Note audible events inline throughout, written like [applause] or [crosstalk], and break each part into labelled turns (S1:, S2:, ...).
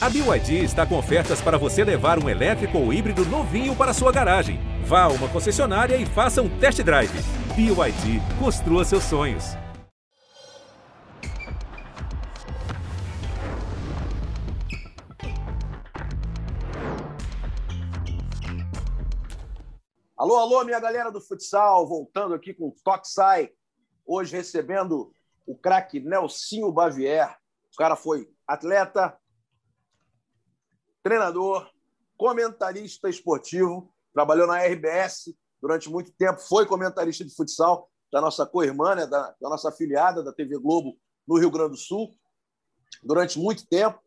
S1: A BYD está com ofertas para você levar um elétrico ou híbrido novinho para sua garagem. Vá a uma concessionária e faça um test drive. BYD, construa seus sonhos.
S2: Alô, alô, minha galera do futsal, voltando aqui com o Toxai. Hoje recebendo o craque Nelsinho Bavier. O cara foi atleta, treinador, comentarista esportivo, trabalhou na RBS durante muito tempo, foi comentarista de futsal da nossa co-irmã, né, da, da nossa afiliada da TV Globo no Rio Grande do Sul, durante muito tempo.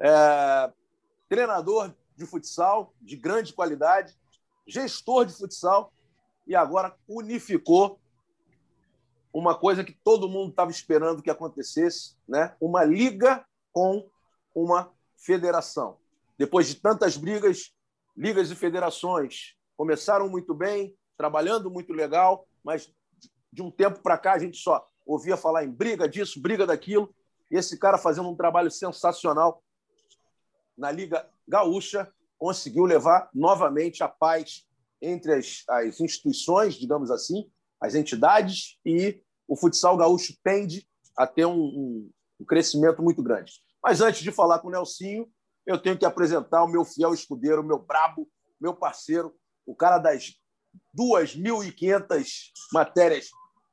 S2: É, treinador de futsal de grande qualidade, gestor de futsal e agora unificou uma coisa que todo mundo estava esperando que acontecesse, né? Uma liga com uma federação. Depois de tantas brigas, ligas e federações começaram muito bem, trabalhando muito legal, mas de um tempo para cá a gente só ouvia falar em briga disso, briga daquilo. Esse cara fazendo um trabalho sensacional na Liga Gaúcha conseguiu levar novamente a paz entre as, as instituições, digamos assim, as entidades, e o futsal gaúcho tende a ter um, um, um crescimento muito grande. Mas antes de falar com o Nelsinho, eu tenho que apresentar o meu fiel escudeiro, meu brabo, meu parceiro, o cara das 2.500 matérias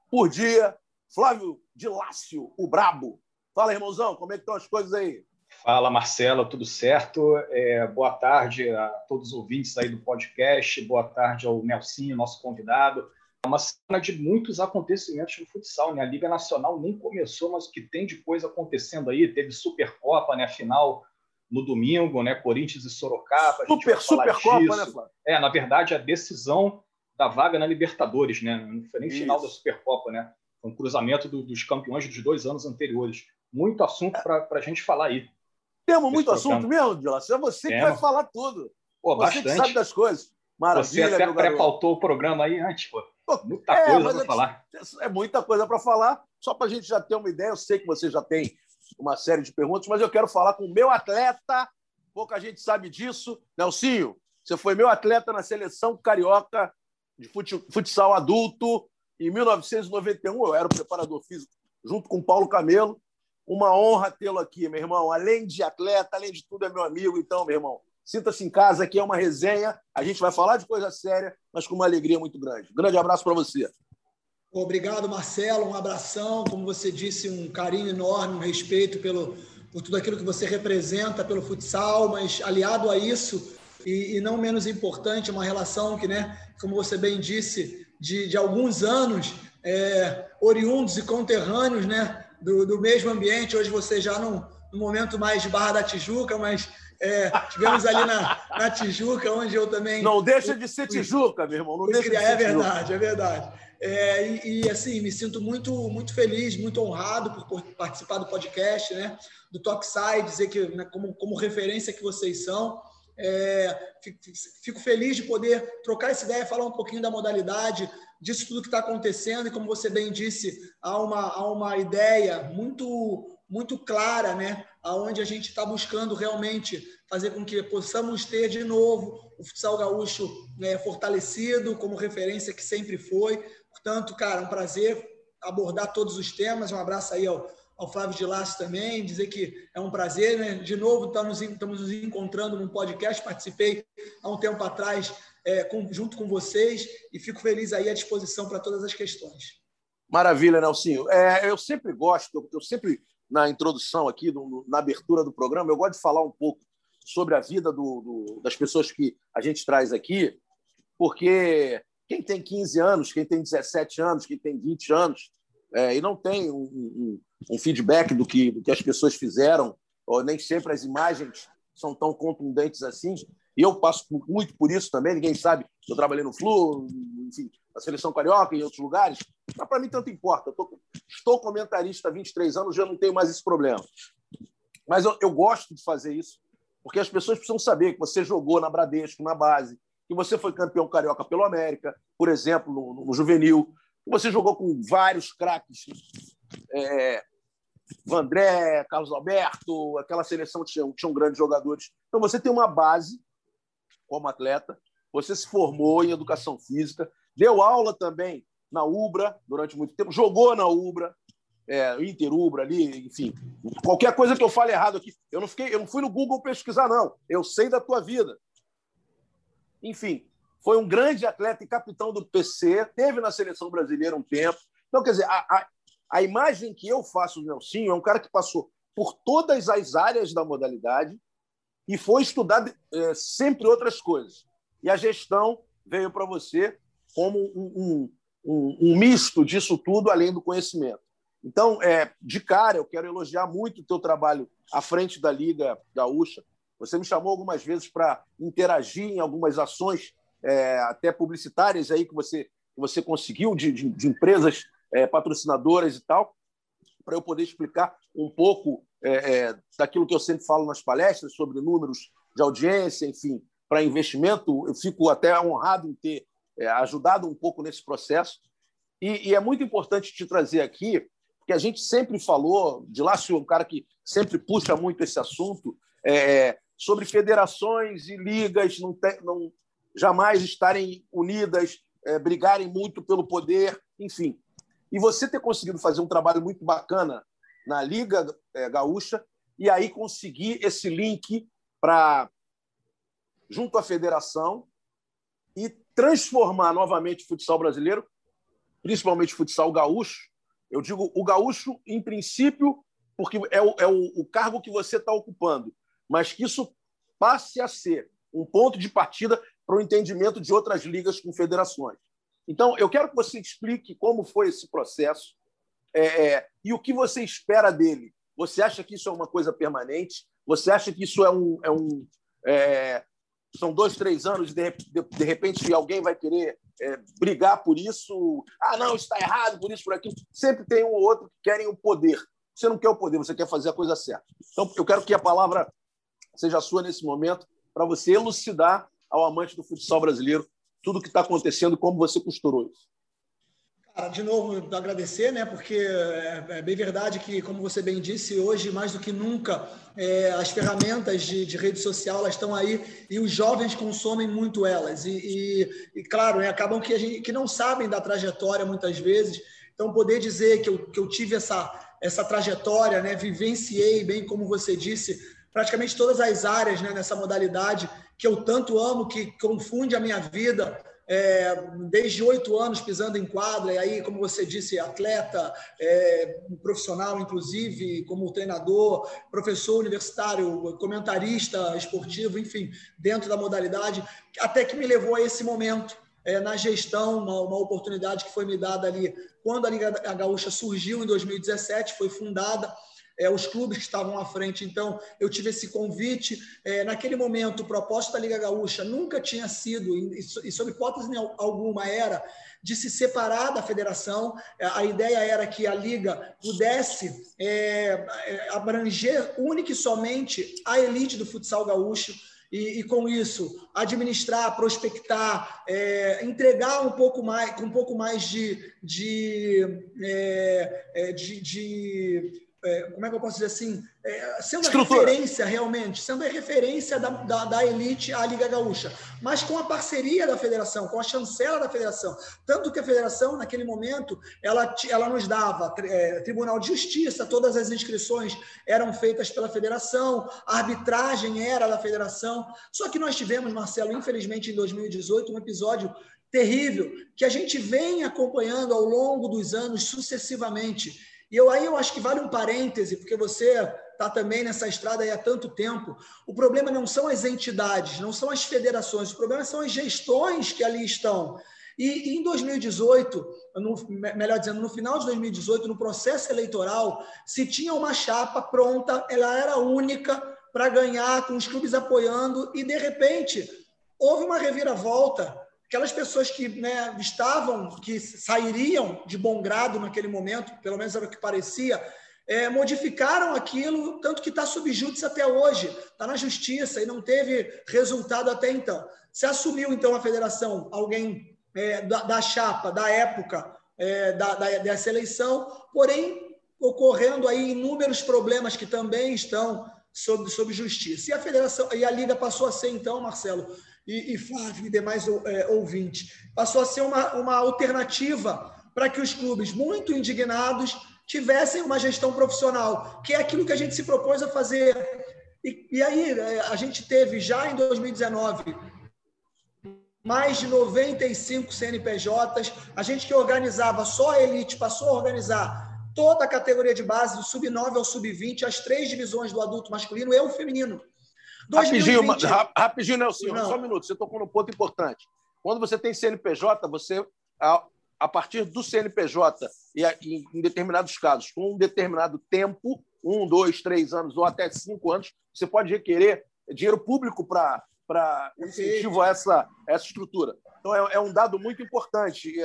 S2: por dia, Flávio de Lácio, o brabo. Fala, irmãozão, como é que estão as coisas aí?
S3: Fala, Marcelo, tudo certo? É, boa tarde a todos os ouvintes aí do podcast, boa tarde ao Nelsinho, nosso convidado. É uma semana de muitos acontecimentos no futsal, né? A Liga Nacional nem começou, mas o que tem de coisa acontecendo aí, teve Supercopa, né? A final no domingo, né? Corinthians e Sorocaba.
S2: Super, Supercopa, né, Flávio?
S3: É, na verdade, a decisão da vaga na Libertadores, né? Não foi nem Isso. final da Supercopa, né? Foi um cruzamento do, dos campeões dos dois anos anteriores. Muito assunto para a gente falar aí.
S2: Temos muito assunto mesmo, Dilas. É você que vai falar tudo.
S3: Pô,
S2: você
S3: bastante.
S2: que sabe das coisas. Maravilha,
S3: você até pré-pautou o programa aí antes, pô. Muita é, coisa para falar.
S2: É muita coisa para falar. Só para a gente já ter uma ideia, eu sei que você já tem uma série de perguntas, mas eu quero falar com o meu atleta. Pouca gente sabe disso. Nelsinho, você foi meu atleta na seleção carioca de futsal adulto em 1991. Eu era o preparador físico junto com Paulo Camelo. Uma honra tê-lo aqui, meu irmão. Além de atleta, além de tudo, é meu amigo. Então, meu irmão, sinta-se em casa. Aqui é uma resenha. A gente vai falar de coisa séria, mas com uma alegria muito grande. Grande abraço para você.
S4: Obrigado, Marcelo. Um abração. Como você disse, um carinho enorme, um respeito pelo, por tudo aquilo que você representa pelo futsal, mas aliado a isso, e, e não menos importante, uma relação que, né, como você bem disse, de, de alguns anos, é, oriundos e conterrâneos, né? do, do mesmo ambiente. Hoje você já num, num momento mais de Barra da Tijuca, mas é, tivemos ali na, na Tijuca, onde eu também.
S2: Não deixa de ser Tijuca, meu irmão. Não deixa
S4: criar,
S2: de ser
S4: é verdade, é verdade. É, e, e, assim, me sinto muito, muito feliz, muito honrado por, participar do podcast, né? Do Tokside, dizer que né, como, como referência que vocês são. É, fico, fico, feliz de poder trocar essa ideia, falar um pouquinho da modalidade, disso tudo que está acontecendo, e como você bem disse, há uma, há uma ideia muito muito clara, né? Aonde a gente está buscando realmente fazer com que possamos ter de novo o futsal gaúcho né, fortalecido como referência que sempre foi. Portanto, cara, um prazer abordar todos os temas. Um abraço aí ao, ao Flávio de Laço também, dizer que é um prazer, né? De novo, estamos, estamos nos encontrando num podcast. Participei há um tempo atrás é, com, junto com vocês e fico feliz aí à disposição para todas as questões.
S2: Maravilha, Nelsinho. É, eu sempre gosto, eu sempre, na introdução aqui, no, na abertura do programa, eu gosto de falar um pouco sobre a vida do, do, das pessoas que a gente traz aqui, porque quem tem 15 anos, quem tem 17 anos, quem tem 20 anos, é, e não tem um, um, um feedback do que, do que as pessoas fizeram, ou nem sempre as imagens são tão contundentes assim, e eu passo muito por isso também. Ninguém sabe eu trabalhei no Flu, enfim, na Seleção Carioca e em outros lugares. Mas para mim tanto importa. Tô, estou comentarista há 23 anos, já não tenho mais esse problema. Mas eu, eu gosto de fazer isso, porque as pessoas precisam saber que você jogou na Bradesco, na base, que você foi campeão carioca pelo América, por exemplo, no, no juvenil, que você jogou com vários craques é, Vandré, Carlos Alberto, aquela seleção tinha, tinham grandes jogadores. Então você tem uma base como atleta, você se formou em educação física, deu aula também na Ubra durante muito tempo, jogou na Ubra, é, Interubra ali, enfim. Qualquer coisa que eu fale errado aqui, eu não fiquei, eu não fui no Google pesquisar não. Eu sei da tua vida. Enfim, foi um grande atleta e capitão do PC, teve na seleção brasileira um tempo. Então, quer dizer, a, a, a imagem que eu faço do Nelsinho é um cara que passou por todas as áreas da modalidade e foi estudar é, sempre outras coisas. E a gestão veio para você como um, um, um, um misto disso tudo, além do conhecimento. Então, é, de cara, eu quero elogiar muito o teu trabalho à frente da Liga Gaúcha. Você me chamou algumas vezes para interagir em algumas ações, é, até publicitárias aí que você, que você conseguiu, de, de, de empresas é, patrocinadoras e tal, para eu poder explicar um pouco é, é, daquilo que eu sempre falo nas palestras sobre números de audiência, enfim, para investimento. Eu fico até honrado em ter é, ajudado um pouco nesse processo. E, e é muito importante te trazer aqui que a gente sempre falou, de lá se um cara que sempre puxa muito esse assunto, é, sobre federações e ligas não, te, não jamais estarem unidas, é, brigarem muito pelo poder, enfim. E você ter conseguido fazer um trabalho muito bacana na Liga é, Gaúcha e aí conseguir esse link para junto à federação e transformar novamente o futsal brasileiro, principalmente o futsal gaúcho, eu digo o gaúcho, em princípio, porque é o, é o, o cargo que você está ocupando, mas que isso passe a ser um ponto de partida para o entendimento de outras ligas com federações. Então, eu quero que você explique como foi esse processo é, é, e o que você espera dele. Você acha que isso é uma coisa permanente? Você acha que isso é um. É um é, são dois, três anos e de, de, de repente alguém vai querer é, brigar por isso. Ah, não, está errado, por isso, por aquilo. Sempre tem um ou outro que querem o poder. Você não quer o poder, você quer fazer a coisa certa. Então, eu quero que a palavra seja sua nesse momento para você elucidar ao amante do futsal brasileiro tudo o que está acontecendo, como você costurou isso
S4: de novo, agradecer, né? Porque é, é, bem verdade que, como você bem disse, hoje, mais do que nunca, é, as ferramentas de, de, rede social elas estão aí e os jovens consomem muito elas. E, e, e claro, né, acabam que, a gente, que não sabem da trajetória muitas vezes. Então, poder dizer que eu, que eu tive essa, essa trajetória, né? Vivenciei, bem como você disse, praticamente todas as áreas né, nessa modalidade que eu tanto amo, que confunde a minha vida é, desde oito anos pisando em quadra, e aí, como você disse, atleta, é, profissional, inclusive, como treinador, professor universitário, comentarista esportivo, enfim, dentro da modalidade, até que me levou a esse momento. É, na gestão, uma, uma oportunidade que foi me dada ali quando a Liga Gaúcha surgiu em 2017, foi fundada é, os clubes que estavam à frente. Então, eu tive esse convite. É, naquele momento, o propósito da Liga Gaúcha nunca tinha sido, e, sob hipótese alguma, era de se separar da federação. É, a ideia era que a Liga pudesse é, é, abranger única e somente a elite do futsal gaúcho. E, e, com isso administrar, prospectar, é, entregar um pouco mais, com um pouco mais de, de, é, de, de é, como é que eu posso dizer assim, é, sendo Estrutura. a referência realmente, sendo a referência da, da, da, elite à Liga Gaúcha, mas com a parceria da federação, com a chancela da federação. Tanto que a federação, naquele momento, ela, ela nos dava é, Tribunal de Justiça, todas as inscrições eram feitas pela federação, a arbitragem era da federação. Só que nós tivemos, Marcelo, infelizmente, em 2018, um episódio terrível que a gente vem acompanhando ao longo dos anos sucessivamente e eu aí eu acho que vale um parêntese, porque você está também nessa estrada há tanto tempo. O problema não são as entidades, não são as federações, o problema são as gestões que ali estão. E, e em 2018, no, melhor dizendo, no final de 2018, no processo eleitoral, se tinha uma chapa pronta, ela era única para ganhar, com os clubes apoiando, e de repente houve uma reviravolta aquelas pessoas que né, estavam, que sairiam de bom grado naquele momento, pelo menos era o que parecia, é, modificaram aquilo, tanto que está subjúdice até hoje, está na justiça e não teve resultado até então. Se assumiu, então, a federação, alguém é, da, da, chapa, da época é, da, da, dessa eleição, porém, ocorrendo aí inúmeros problemas que também estão sob, sob justiça. E a federação e a liga passou a ser então, Marcelo e, e Flávio e demais é, ouvintes, passou a ser uma, uma alternativa para que os clubes muito indignados tivessem uma gestão profissional, que é aquilo que a gente se propôs a fazer. E, e aí é, a gente teve já em 2019 mais de 95 CNPJs, a gente que organizava só a elite passou a organizar toda a categoria de base, do sub-9 ao sub-20, as três divisões do adulto masculino e o feminino.
S2: 2020... Rapidinho, rapidinho, Nelson, Não. só um minuto, você tocou num ponto importante. Quando você tem CNPJ, você, a, a partir do CNPJ, e, e em determinados casos, com um determinado tempo, um, dois, três anos ou até cinco anos, você pode requerer dinheiro público para para incentivo a essa, essa estrutura. Então, é, é um dado muito importante,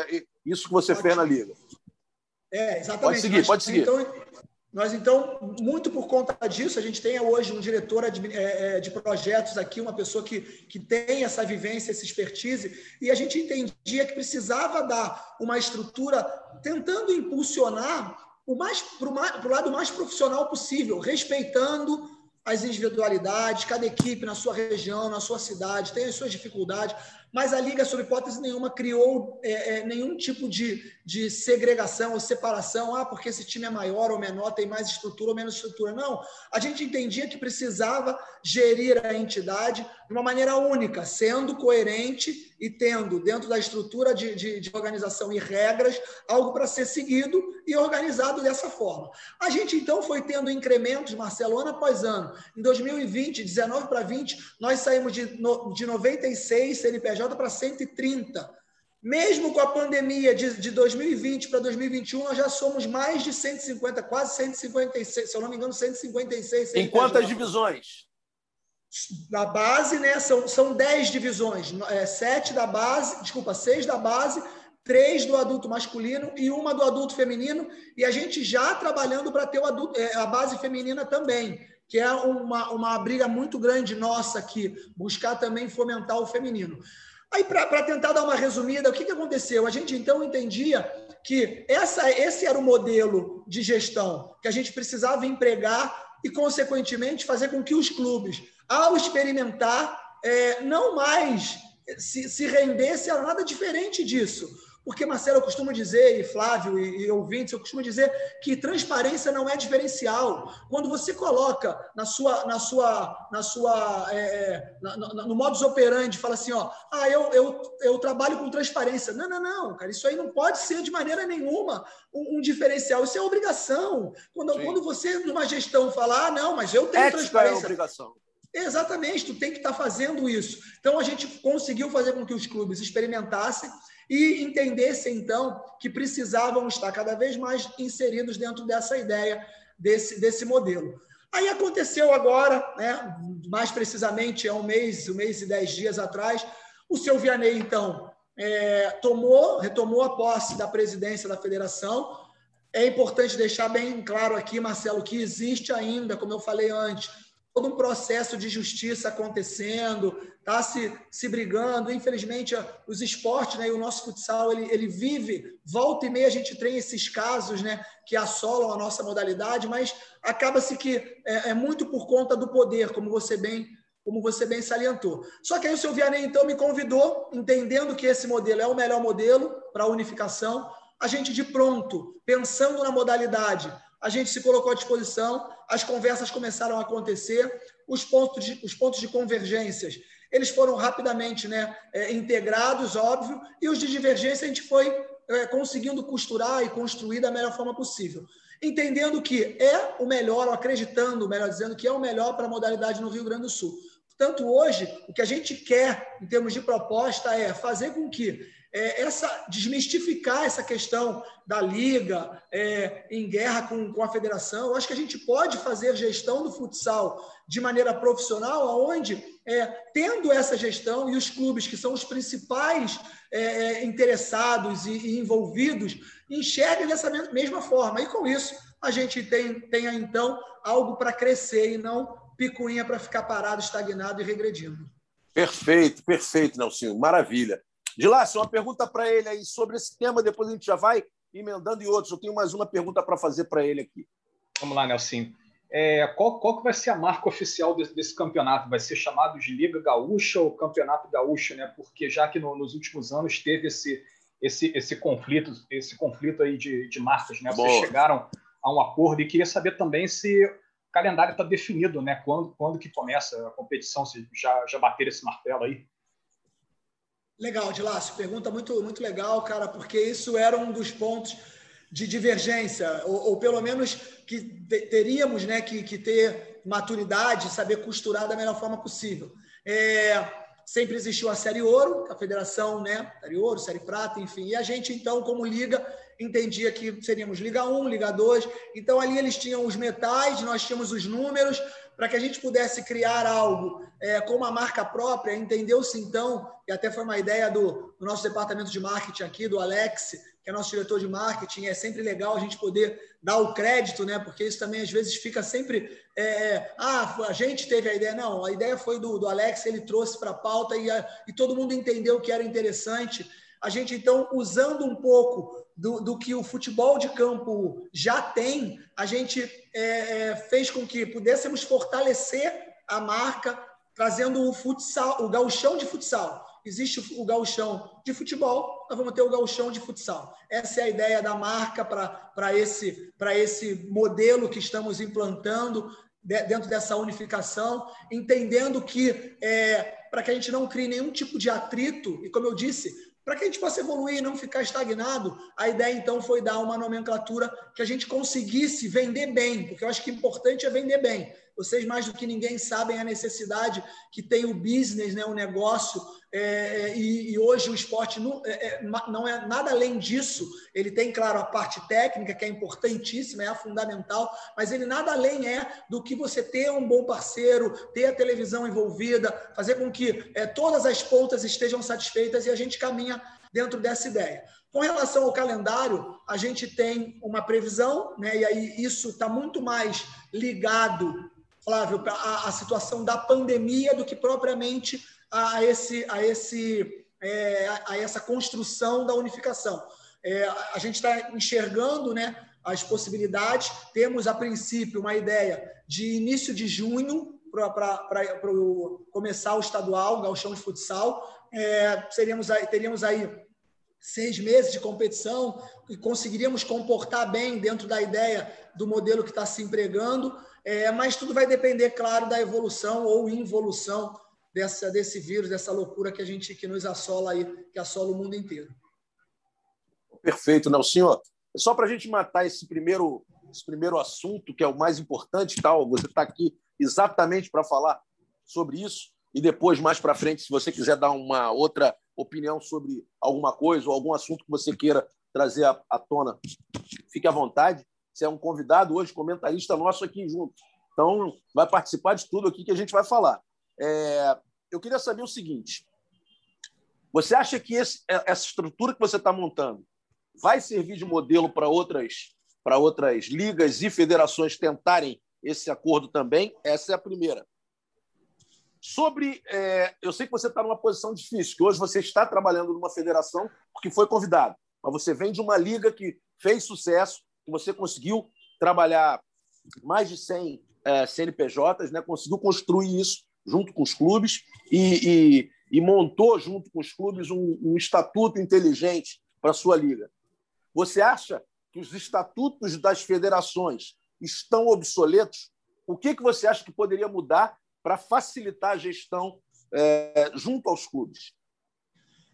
S2: isso que você pode, fez na Liga.
S4: É, exatamente.
S2: Pode seguir, pode seguir.
S4: Então, nós, então, muito por conta disso, a gente tem hoje um diretor de, é, é, de projetos aqui, uma pessoa que, que tem essa vivência, essa expertise, e a gente entendia que precisava dar uma estrutura tentando impulsionar o mais para o lado mais profissional possível, respeitando as individualidades, cada equipe na sua região, na sua cidade, tem as suas dificuldades, mas a Liga, sob hipótese nenhuma, criou é, é, nenhum tipo de, de segregação ou separação, ah, porque esse time é maior ou menor, tem mais estrutura ou menos estrutura. Não, a gente entendia que precisava gerir a entidade de uma maneira única, sendo coerente e tendo, dentro da estrutura de, de, de organização e regras, algo para ser seguido e organizado dessa forma. A gente, então, foi tendo incrementos, Marcelo, ano após ano. Em 2020, 19 para 20, nós saímos de, de 96 CNPJ para 130 mesmo com a pandemia de, de 2020 para 2021, nós já somos mais de 150, quase 156, se eu não me engano, 156.
S2: Em quantas divisões?
S4: Da base, né? São, são 10 divisões. É, 7 da base, desculpa, 6 da base, 3 do adulto masculino e uma do adulto feminino. E a gente já trabalhando para ter o adulto, é, a base feminina também, que é uma, uma briga muito grande nossa aqui, buscar também fomentar o feminino. Aí, para tentar dar uma resumida, o que, que aconteceu? A gente então entendia que essa, esse era o modelo de gestão que a gente precisava empregar e, consequentemente, fazer com que os clubes ao experimentar, é, não mais se, se rendesse a nada diferente disso. Porque, Marcelo, eu costumo dizer, e Flávio e, e, ouvintes, eu costumo dizer que transparência não é diferencial. Quando você coloca na sua, na sua, na sua, é, é na, no, no modus operandi, fala assim, ó, ah, eu, eu, eu trabalho com transparência. Não, não, não, cara, isso aí não pode ser de maneira nenhuma um, um diferencial. Isso é obrigação. Quando, quando você, numa gestão, fala, ah, não, mas eu tenho
S2: Ética
S4: transparência.
S2: É obrigação.
S4: Exatamente, tu tem que estar fazendo isso. Então a gente conseguiu fazer com que os clubes experimentassem e entendessem então que precisavam estar cada vez mais inseridos dentro dessa ideia desse, desse modelo. Aí aconteceu agora, né, mais precisamente há um mês, um mês e dez dias atrás, o seu Vianney, então, é, tomou, retomou a posse da presidência da federação. É importante deixar bem claro aqui, Marcelo, que existe ainda, como eu falei antes, todo um processo de justiça acontecendo, tá se, se brigando. Infelizmente, os esportes, né, e o nosso futsal, ele, ele vive, volta e meia a gente tem esses casos, né, que assolam a nossa modalidade, mas acaba-se que é, é, muito por conta do poder, como você bem como você bem salientou. Só que aí o seu Vianney, então, me convidou, entendendo que esse modelo é o melhor modelo para a unificação, a gente de pronto, pensando na modalidade, a gente se colocou à disposição, as conversas começaram a acontecer, os pontos de, os pontos de convergências eles foram rapidamente né, é, integrados, óbvio, e os de divergência a gente foi é, conseguindo costurar e construir da melhor forma possível. Entendendo que é o melhor, ou acreditando, melhor dizendo, que é o melhor para a modalidade no Rio Grande do Sul. Portanto, hoje, o que a gente quer, em termos de proposta, é fazer com que é, essa desmistificar essa questão da liga é, em guerra com, com a federação. Eu acho que a gente pode fazer gestão do futsal de maneira profissional, aonde é, tendo essa gestão e os clubes que são os principais é, é interessados e, e, envolvidos enxerguem dessa mesma forma. E com isso a gente tem, tenha então algo para crescer e não picuinha para ficar parado, estagnado e regredindo.
S2: Perfeito, perfeito, Nelson. Maravilha. De lá, uma pergunta para ele aí sobre esse tema, depois a gente já vai emendando em outros. Eu tenho mais uma pergunta para fazer para ele aqui.
S3: Vamos lá, Nelson. É, qual, qual que vai ser a marca oficial desse, desse, campeonato? Vai ser chamado de Liga Gaúcha ou Campeonato Gaúcho, né? Porque já que no, nos últimos anos teve esse, esse, esse conflito, esse conflito aí de, de marcas, né? Vocês chegaram a um acordo e queria saber também se o calendário está definido, né? Quando, quando que começa a competição? Se já, já bater esse martelo aí?
S4: Legal, Dilácio. Pergunta muito, muito legal, cara, porque isso era um dos pontos de divergência, ou, ou pelo menos que teríamos né, que, que, ter maturidade, saber costurar da melhor forma possível. É, sempre existiu a Série Ouro, a federação, né? Série Ouro, Série Prata, enfim. E a gente, então, como liga, entendia que seríamos Liga 1, Liga 2. Então, ali eles tinham os metais, nós tínhamos os números, para que a gente pudesse criar algo é, com uma marca própria. Entendeu-se, então, e até foi uma ideia do, do nosso departamento de marketing aqui, do Alex, que é nosso diretor de marketing, é sempre legal a gente poder dar o crédito, né? Porque isso também às vezes fica sempre. É, é ah, a gente teve a ideia. Não, a ideia foi do, do Alex, ele trouxe para a pauta e, e todo mundo entendeu que era interessante. A gente, então, usando um pouco do, do que o futebol de campo já tem, a gente é, é, fez com que pudéssemos fortalecer a marca, trazendo o futsal, o gauchão de futsal existe o gauchão de futebol, nós vamos ter o gauchão de futsal. Essa é a ideia da marca para esse, esse modelo que estamos implantando dentro dessa unificação, entendendo que é, para que a gente não crie nenhum tipo de atrito, e como eu disse, para que a gente possa evoluir e não ficar estagnado, a ideia então foi dar uma nomenclatura que a gente conseguisse vender bem, porque eu acho que importante é vender bem. Vocês, mais do que ninguém, sabem a necessidade que tem o business, né, o negócio, é, e, e, hoje o esporte não é, é não é nada além disso. Ele tem, claro, a parte técnica, que é importantíssima, é a fundamental, mas ele nada além é do que você ter um bom parceiro, ter a televisão envolvida, fazer com que é, todas as pontas estejam satisfeitas e a gente caminha dentro dessa ideia. Com relação ao calendário, a gente tem uma previsão, né, e aí isso está muito mais ligado Flávio, a, a situação da pandemia do que propriamente a esse, a, esse, é, a essa construção da unificação. É, a gente está enxergando né, as possibilidades, temos a princípio uma ideia de início de junho para começar o estadual, o gauchão de futsal. É, seríamos aí, teríamos aí seis meses de competição e conseguiríamos comportar bem dentro da ideia do modelo que está se empregando. É, mas tudo vai depender, claro, da evolução ou involução dessa, desse vírus, dessa loucura que a gente que nos assola aí, que assola o mundo inteiro.
S2: Perfeito, Nelson. Só para a gente matar esse primeiro, esse primeiro assunto, que é o mais importante, tal, você está aqui exatamente para falar sobre isso, e depois, mais para frente, se você quiser dar uma outra opinião sobre alguma coisa ou algum assunto que você queira trazer à, à tona, fique à vontade. Você é um convidado hoje, comentarista nosso aqui junto. Então, vai participar de tudo aqui que a gente vai falar. É, eu queria saber o seguinte: você acha que esse, é, essa estrutura que você está montando vai servir de modelo para outras, para outras ligas e federações tentarem esse acordo também? Essa é a primeira. Sobre. É, eu sei que você está numa posição difícil, que hoje você está trabalhando numa federação porque foi convidado, mas você vem de uma liga que fez sucesso, que você conseguiu trabalhar mais de 100 é, CNPJs, né? conseguiu construir isso junto com os clubes e, e, e montou junto com os clubes um, um estatuto inteligente para a sua liga. Você acha que os estatutos das federações estão obsoletos? O que, que você acha que poderia mudar para facilitar a gestão é, junto aos clubes?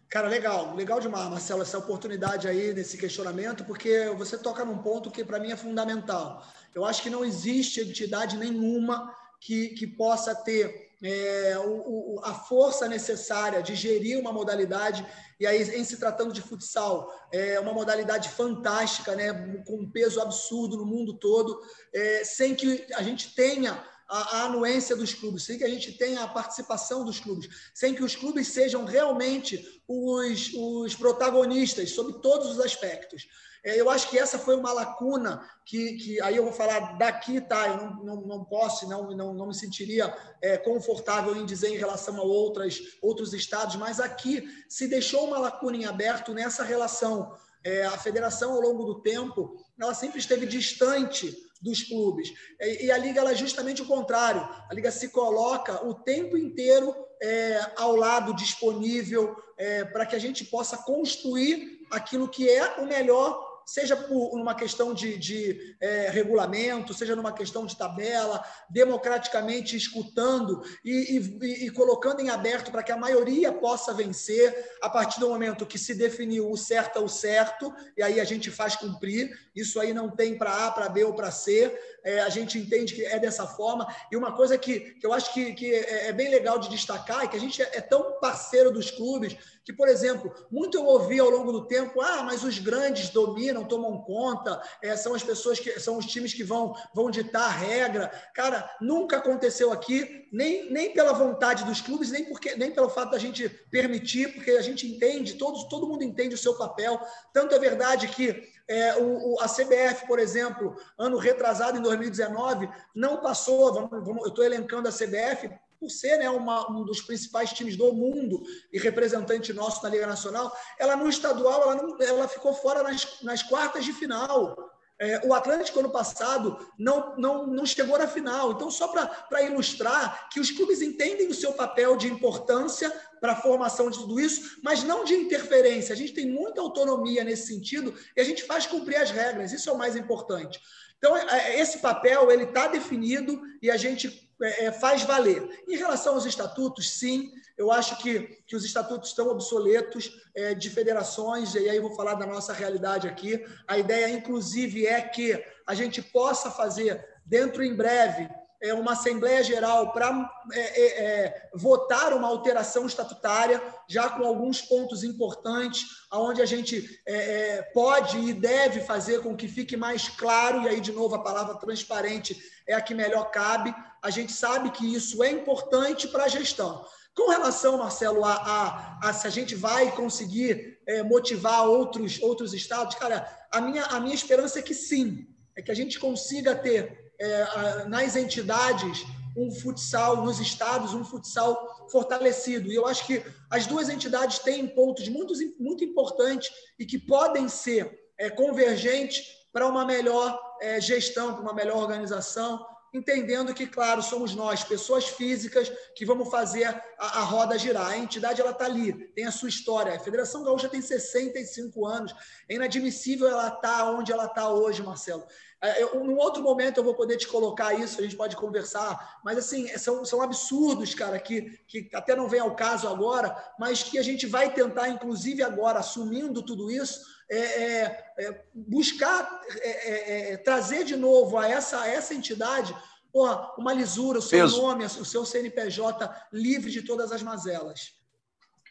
S4: Cara, legal, legal demais, Marcelo, essa oportunidade aí nesse questionamento, porque você toca num ponto que para mim é fundamental. Eu acho que não existe entidade nenhuma que, que possa ter é, o, o, a força necessária de gerir uma modalidade, e aí, em se tratando de futsal, é uma modalidade fantástica, né, com um peso absurdo no mundo todo, é, sem que a gente tenha a, a anuência dos clubes, sem que a gente tenha a participação dos clubes, sem que os clubes sejam realmente os, os protagonistas sobre todos os aspectos. É, eu acho que essa foi uma lacuna que, que aí eu vou falar daqui, tá? Eu não, não, não posso, não, não, não me sentiria é, confortável em dizer em relação a outras, outros estados, mas aqui se deixou uma lacuna em aberto nessa relação É, a federação, ao longo do tempo, ela sempre esteve distante dos clubes. E, e a Liga ela é justamente o contrário. A Liga se coloca o tempo inteiro é, ao lado, disponível, é, para que a gente possa construir aquilo que é o melhor seja por uma questão de, de é, regulamento, seja numa questão de tabela, democraticamente escutando e, e, e colocando em aberto para que a maioria possa vencer a partir do momento que se definiu o certo é o certo, e aí a gente faz cumprir. Isso aí não tem para A, para B ou para C. É, a gente entende que é dessa forma. E uma coisa que, que eu acho que, que é, é bem legal de destacar é que a gente é, é tão parceiro dos clubes que, por exemplo, muito eu ouvi ao longo do tempo, ah, mas os grandes dominam, tomam conta, é, são as pessoas que são os times que vão, vão ditar a regra. Cara, nunca aconteceu aqui, nem, nem pela vontade dos clubes, nem, porque, nem pelo fato da gente permitir, porque a gente entende, todos, todo mundo entende o seu papel. Tanto é verdade que é, o, o, a CBF, por exemplo, ano retrasado, em 2019, não passou, vamos, vamos, eu estou elencando a CBF, por ser né, uma, um dos principais times do mundo e representante nosso na Liga Nacional, ela no estadual ela, não, ela ficou fora nas, nas quartas de final. É, o Atlântico, ano passado, não, não, não chegou na final. Então, só para ilustrar que os clubes entendem o seu papel de importância para a formação de tudo isso, mas não de interferência. A gente tem muita autonomia nesse sentido e a gente faz cumprir as regras. Isso é o mais importante. Então, é, esse papel ele está definido e a gente é, é, faz valer. Em relação aos estatutos, sim, eu acho que, que os estatutos estão obsoletos é, de federações, e aí vou falar da nossa realidade aqui. A ideia, inclusive, é que a gente possa fazer, dentro em breve, é, uma Assembleia Geral para é, é, é, votar uma alteração estatutária, já com alguns pontos importantes, onde a gente é, pode e deve fazer com que fique mais claro, e aí, de novo, a palavra transparente é a que melhor cabe. A gente sabe que isso é importante para a gestão. Com relação, Marcelo, a, a, a, se a gente vai conseguir é, motivar outros, outros estados, cara, a minha, a minha esperança é que sim, é que a gente consiga ter é, nas entidades um futsal, nos estados, um futsal fortalecido. E eu acho que as duas entidades têm pontos muito, muito importantes e que podem ser é, convergentes para uma melhor é, gestão, para uma melhor organização, entendendo que, claro, somos nós, pessoas físicas, que vamos fazer a, a roda girar. A entidade ela está ali, tem a sua história. A Federação Gaúcha tem 65 anos. É inadmissível ela estar tá onde ela está hoje, Marcelo. É, eu, num outro momento eu vou poder te colocar isso, a gente pode conversar, mas assim, são, são absurdos, cara, que, que até não vem ao caso agora, mas que a gente vai tentar, inclusive agora, assumindo tudo isso, é, é, é buscar é, é, trazer de novo a essa, a essa entidade porra, uma lisura, o seu Peso. nome, o seu CNPJ livre de todas as mazelas.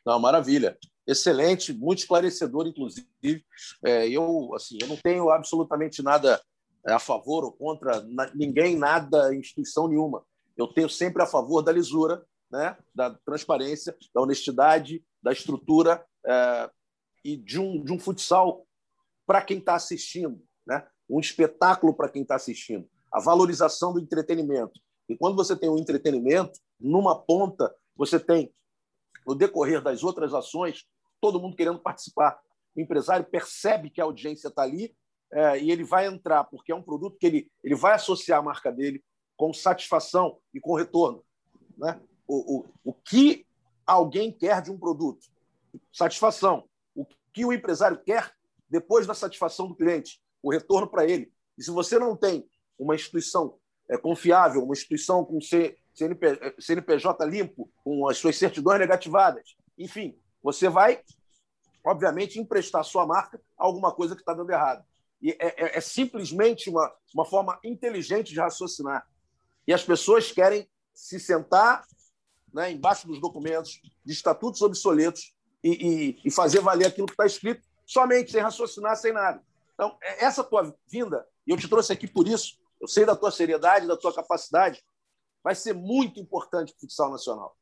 S2: Não, maravilha excelente, muito esclarecedor, inclusive. É, eu, assim, eu não tenho absolutamente nada é a favor ou contra ninguém, nada, instituição nenhuma. Eu tenho sempre a favor da lisura, né? da transparência, da honestidade, da estrutura é, e de um, de um futsal para quem está assistindo, né? um espetáculo para quem está assistindo, a valorização do entretenimento. E quando você tem o um entretenimento, numa ponta, você tem, no decorrer das outras ações, todo mundo querendo participar. O empresário percebe que a audiência está ali é, e ele vai entrar, porque é um produto que ele, ele vai associar a marca dele com satisfação e com retorno. Né? O, o, o que alguém quer de um produto? Satisfação. O que o empresário quer depois da satisfação do cliente? O retorno para ele. E se você não tem uma instituição é, confiável, uma instituição com CNP, CNPJ limpo, com as suas certidões negativadas, enfim, você vai, obviamente, emprestar sua marca a alguma coisa que está dando errado. É, é, é simplesmente uma, uma forma inteligente de raciocinar. E as pessoas querem se sentar né, embaixo dos documentos, de estatutos obsoletos, e, e, e fazer valer aquilo que está escrito, somente, sem raciocinar, sem nada. Então, é, essa tua vinda, e eu te trouxe aqui por isso, eu sei da tua seriedade, da tua capacidade, vai ser muito importante para o futsal nacional.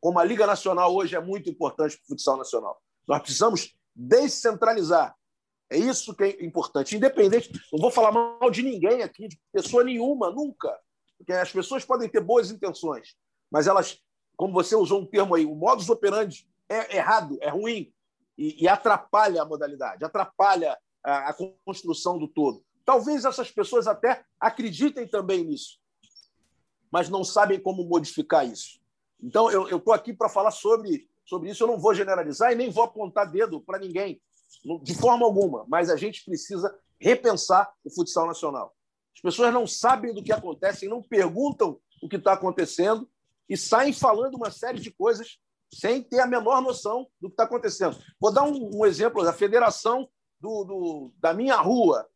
S2: Como a Liga Nacional hoje é muito importante para o futsal nacional. Nós precisamos descentralizar é isso que é importante. Independente, não vou falar mal de ninguém aqui, de pessoa nenhuma, nunca. Porque as pessoas podem ter boas intenções, mas elas, como você usou um termo aí, o modus operandi é errado, é ruim. e, e atrapalha a modalidade, atrapalha a, a construção do todo. Talvez essas pessoas até acreditem também nisso, mas não sabem como modificar isso. Então, eu estou aqui para falar sobre, sobre isso. Eu não vou generalizar e nem vou apontar dedo para ninguém, de forma alguma, mas a gente precisa repensar o futsal nacional. As pessoas não sabem do que acontece, não perguntam o que está acontecendo e saem falando uma série de coisas sem ter a menor noção do que está acontecendo. Vou dar um, um exemplo: a federação do, do, da minha rua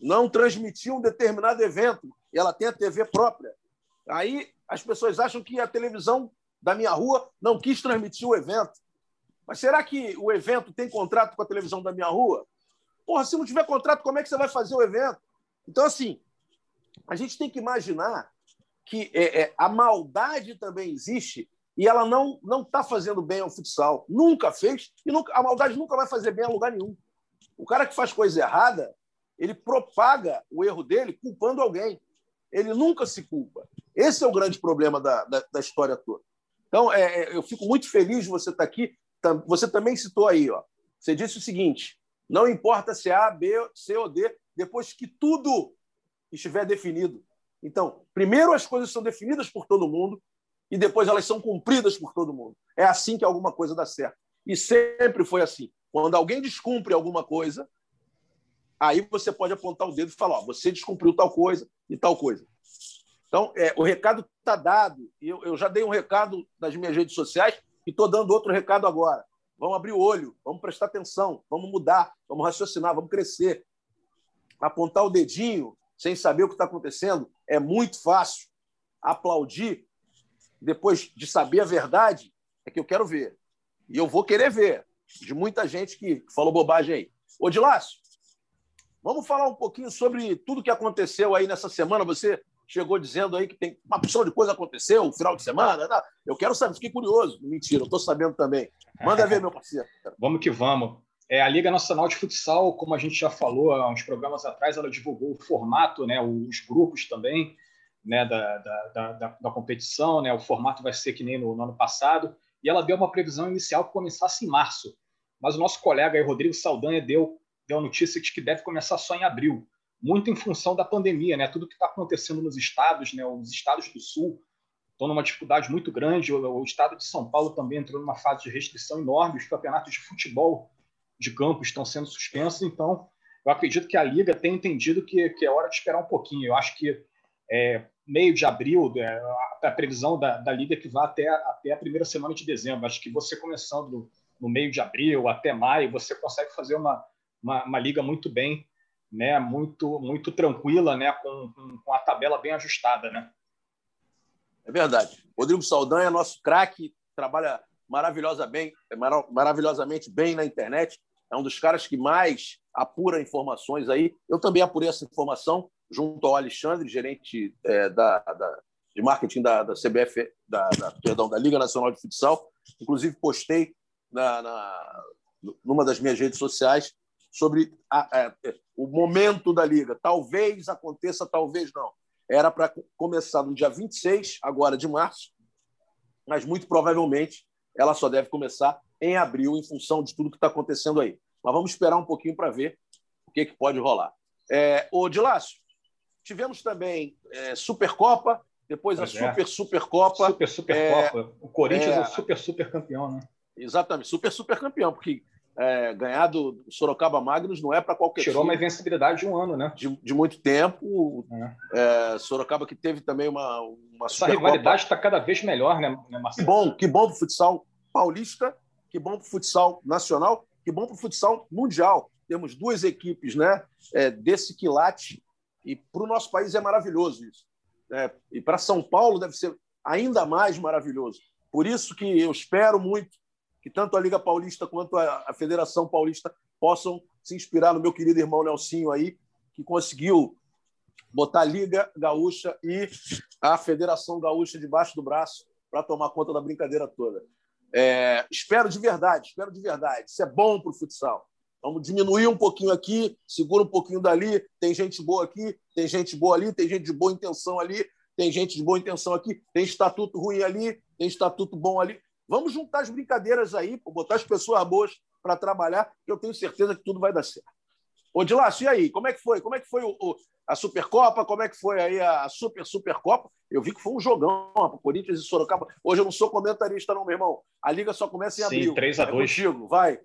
S2: não transmitiu um determinado evento e ela tem a TV própria. Aí as pessoas acham que a televisão da minha rua não quis transmitir o evento. Mas será que o evento tem contrato com a televisão da minha rua? Porra, se não tiver contrato, como é que você vai fazer o evento? Então, assim, a gente tem que imaginar que é, é, a maldade também existe e ela não não está fazendo bem ao futsal. Nunca fez e nunca, a maldade nunca vai fazer bem a lugar nenhum. O cara que faz coisa errada, ele propaga o erro dele culpando alguém. Ele nunca se culpa. Esse é o grande problema da, da, da história toda. Então, é, é eu fico muito feliz de você estar aqui. Você também citou aí, ó. Você disse o seguinte: não importa se é A, B, C ou D, depois que tudo estiver definido. Então, primeiro as coisas são definidas por todo mundo e depois elas são cumpridas por todo mundo. É assim que alguma coisa dá certo. E sempre foi assim. Quando alguém descumpre alguma coisa, aí você pode apontar o dedo e falar: ó, você descumpriu tal coisa e tal coisa. Então, é, o recado está dado. Eu, eu já dei um recado nas minhas redes sociais e estou dando outro recado agora. Vamos abrir o olho, vamos prestar atenção, vamos mudar, vamos raciocinar, vamos crescer. Apontar o dedinho sem saber o que está acontecendo, é muito fácil. Aplaudir, depois de saber a verdade, é que eu quero ver. E eu vou querer ver, de muita gente que falou bobagem aí. Ô, Dilácio, vamos falar um pouquinho sobre tudo que aconteceu aí nessa semana. Você chegou dizendo aí que tem uma opção de coisa aconteceu final de semana. Né? Eu quero saber, fiquei curioso. Mentira, eu estou sabendo também. Manda ver, meu parceiro.
S3: Vamos que vamos. É, a Liga Nacional de Futsal, como a gente já falou há uns programas atrás, ela divulgou o formato, né, os grupos também né, da, da, da, da competição. Né, o formato vai ser que nem no, no, ano passado. E ela deu uma previsão inicial que começasse em março. Mas o nosso colega aí, Rodrigo Saldanha deu, deu notícia de que deve começar só em abril. Muito em função da pandemia, né? tudo que está acontecendo nos estados, né, os estados do Sul estão numa dificuldade muito grande. O, o estado de São Paulo também entrou numa fase de restrição enorme. Os campeonatos de futebol de campo estão sendo suspensos, então eu acredito que a Liga tem entendido que, que é hora de esperar um pouquinho. Eu acho que é, meio de abril, é, a, previsão da, da Liga é que vai até, até a primeira semana de dezembro. Acho que você começando no, no meio de abril até maio, você consegue fazer uma, uma, uma liga muito bem, né, muito, muito tranquila, né, com, com, a tabela bem ajustada. Né?
S2: É verdade. Rodrigo Saldanha é nosso craque, trabalha bem, maravilhosamente bem na internet. É um dos caras que mais apura informações aí. Eu também apurei essa informação junto ao Alexandre, gerente é, da, da, de marketing da, da CBF, da, da, perdão, da Liga Nacional de Futsal. Inclusive, postei na, na, numa das minhas redes sociais sobre a, a, o momento da Liga. Talvez aconteça, talvez não. Era para começar no dia 26, agora de março, mas muito provavelmente ela só deve começar em abril, em função de tudo que está acontecendo aí. Mas vamos esperar um pouquinho para ver o que, que pode rolar. É, ô, Dilácio, tivemos também é, Supercopa, depois pois a é. Super Supercopa.
S3: Super Supercopa. É, o Corinthians é, o super super campeão, né?
S2: Exatamente, super super campeão, porque é, ganhar do Sorocaba Magnus não é para qualquer
S3: Tirou time. uma invencibilidade de um ano, né?
S2: De, de muito tempo. É. É, Sorocaba que teve também uma. uma
S3: Essa rivalidade está cada vez melhor, né,
S2: né Marcelo? Que bom, que bom para o futsal paulista, que bom para o futsal nacional, que bom para o futsal mundial. Temos duas equipes né, é, desse quilate, e para o nosso país é maravilhoso isso. É, e para São Paulo deve ser ainda mais maravilhoso. Por isso que eu espero muito que tanto a Liga Paulista quanto a, Federação Paulista possam se inspirar no meu querido irmão Nelsinho aí, que conseguiu botar a Liga Gaúcha e a Federação Gaúcha debaixo do braço para tomar conta da brincadeira toda. É, espero de verdade, espero de verdade. Isso é bom para o futsal. Vamos diminuir um pouquinho aqui, segura um pouquinho dali. Tem gente boa aqui, tem gente boa ali, tem gente de boa intenção ali, tem gente de boa intenção aqui, tem estatuto ruim ali, tem estatuto bom ali. Vamos juntar as brincadeiras aí, botar as pessoas boas para trabalhar, que eu tenho certeza que tudo vai dar certo. Ô, Dilácio, e aí? Como é que foi? Como é que foi o, o, a Supercopa? Como é que foi aí a Super Supercopa? Eu vi que foi um jogão para Corinthians e Sorocaba. Hoje eu não sou comentarista, não, meu irmão. A liga só começa em abril.
S3: Sim, 3 a 2 é
S2: contigo, vai.